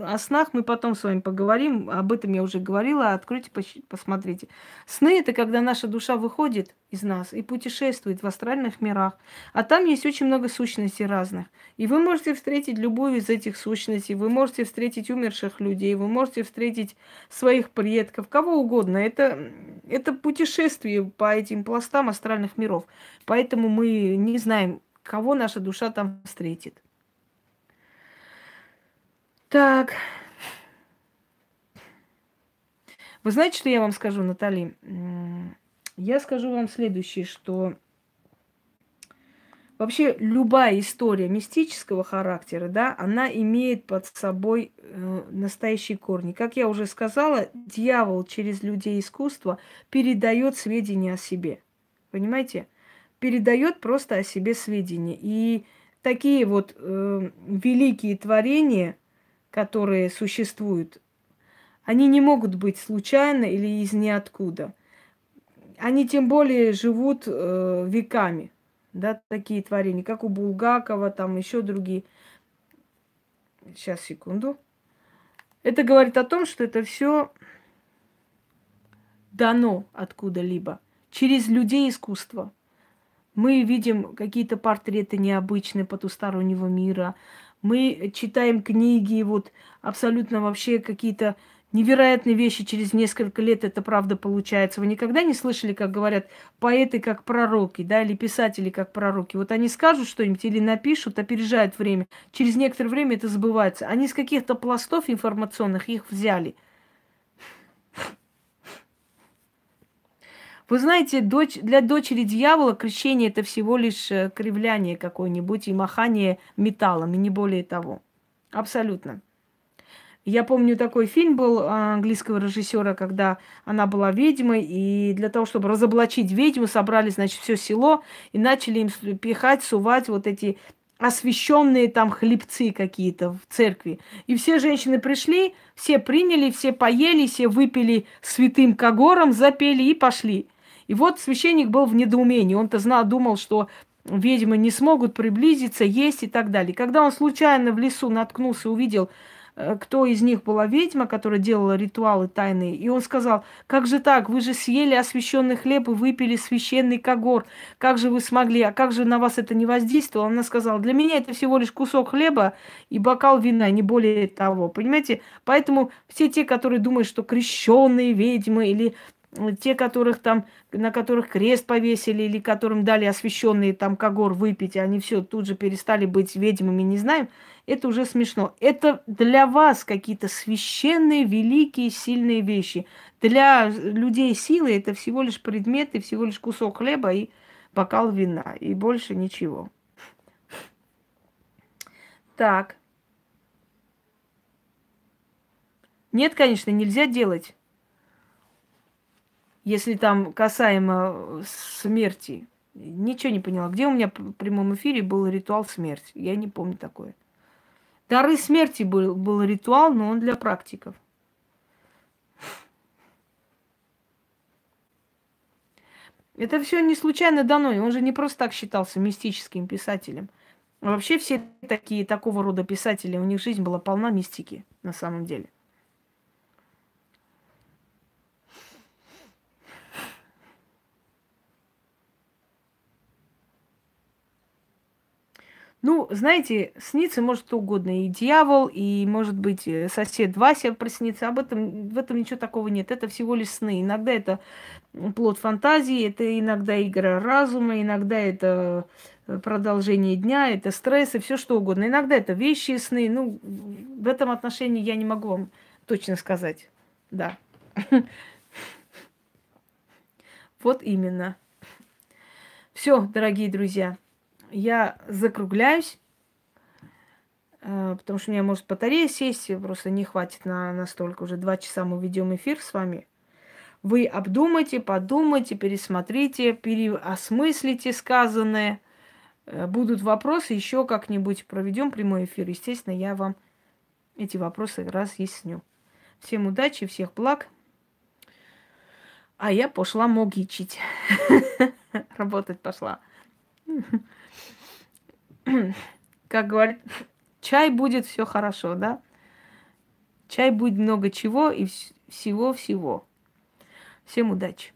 О снах мы потом с вами поговорим, об этом я уже говорила, откройте, посмотрите. Сны – это когда наша душа выходит из нас и путешествует в астральных мирах, а там есть очень много сущностей разных. И вы можете встретить любую из этих сущностей, вы можете встретить умерших людей, вы можете встретить своих предков, кого угодно. Это, это путешествие по этим пластам астральных миров. Поэтому мы не знаем, кого наша душа там встретит. Так. Вы знаете, что я вам скажу, Натали? Я скажу вам следующее, что вообще любая история мистического характера, да, она имеет под собой э, настоящие корни. Как я уже сказала, дьявол через людей искусства передает сведения о себе. Понимаете? Передает просто о себе сведения. И такие вот э, великие творения, которые существуют, они не могут быть случайно или из ниоткуда. Они тем более живут э, веками, да, такие творения, как у Булгакова, там еще другие. Сейчас, секунду. Это говорит о том, что это все дано откуда-либо, через людей искусства. Мы видим какие-то портреты необычные потустороннего мира. Мы читаем книги, вот абсолютно вообще какие-то невероятные вещи через несколько лет это правда получается. Вы никогда не слышали, как говорят поэты как пророки, да, или писатели как пророки? Вот они скажут что-нибудь или напишут, опережают время. Через некоторое время это забывается. Они с каких-то пластов информационных их взяли. Вы знаете, дочь, для дочери дьявола крещение это всего лишь э, кривляние какое-нибудь и махание металлом, и не более того. Абсолютно. Я помню, такой фильм был английского режиссера, когда она была ведьмой, и для того, чтобы разоблачить ведьму, собрали, значит, все село и начали им пихать, сувать вот эти освященные там хлебцы какие-то в церкви. И все женщины пришли, все приняли, все поели, все выпили святым когором, запели и пошли. И вот священник был в недоумении. Он-то знал, думал, что ведьмы не смогут приблизиться, есть и так далее. Когда он случайно в лесу наткнулся, увидел Э, кто из них была ведьма, которая делала ритуалы тайные. И он сказал, как же так, вы же съели освященный хлеб и выпили священный когор. Как же вы смогли, а как же на вас это не воздействовало? Она сказала, для меня это всего лишь кусок хлеба и бокал вина, не более того. Понимаете? Поэтому все те, которые думают, что крещенные ведьмы или те, которых там, на которых крест повесили или которым дали освященный там когор выпить, они все тут же перестали быть ведьмами, не знаем, это уже смешно. Это для вас какие-то священные, великие, сильные вещи. Для людей силы это всего лишь предметы, всего лишь кусок хлеба и бокал вина, и больше ничего. Так. Нет, конечно, нельзя делать если там касаемо смерти. Ничего не поняла. Где у меня в прямом эфире был ритуал смерти? Я не помню такое. Дары смерти был, был ритуал, но он для практиков. Это все не случайно дано, он же не просто так считался мистическим писателем. вообще все такие, такого рода писатели, у них жизнь была полна мистики на самом деле. Ну, знаете, снится может кто угодно. И дьявол, и, может быть, э, сосед Вася проснится. Об этом, в этом ничего такого нет. Это всего лишь сны. Иногда это плод фантазии, это иногда игра разума, иногда это э, продолжение дня, это стресс и все что угодно. Иногда это вещи и сны. Ну, в этом отношении я не могу вам точно сказать. Да. Вот именно. Все, дорогие друзья я закругляюсь, э, потому что у меня может батарея сесть, просто не хватит на настолько. Уже два часа мы ведем эфир с вами. Вы обдумайте, подумайте, пересмотрите, переосмыслите сказанное. Э, будут вопросы, еще как-нибудь проведем прямой эфир. Естественно, я вам эти вопросы разъясню. Всем удачи, всех благ. А я пошла могичить. Работать пошла. как говорят, чай будет все хорошо, да? Чай будет много чего и всего-всего. Всем удачи!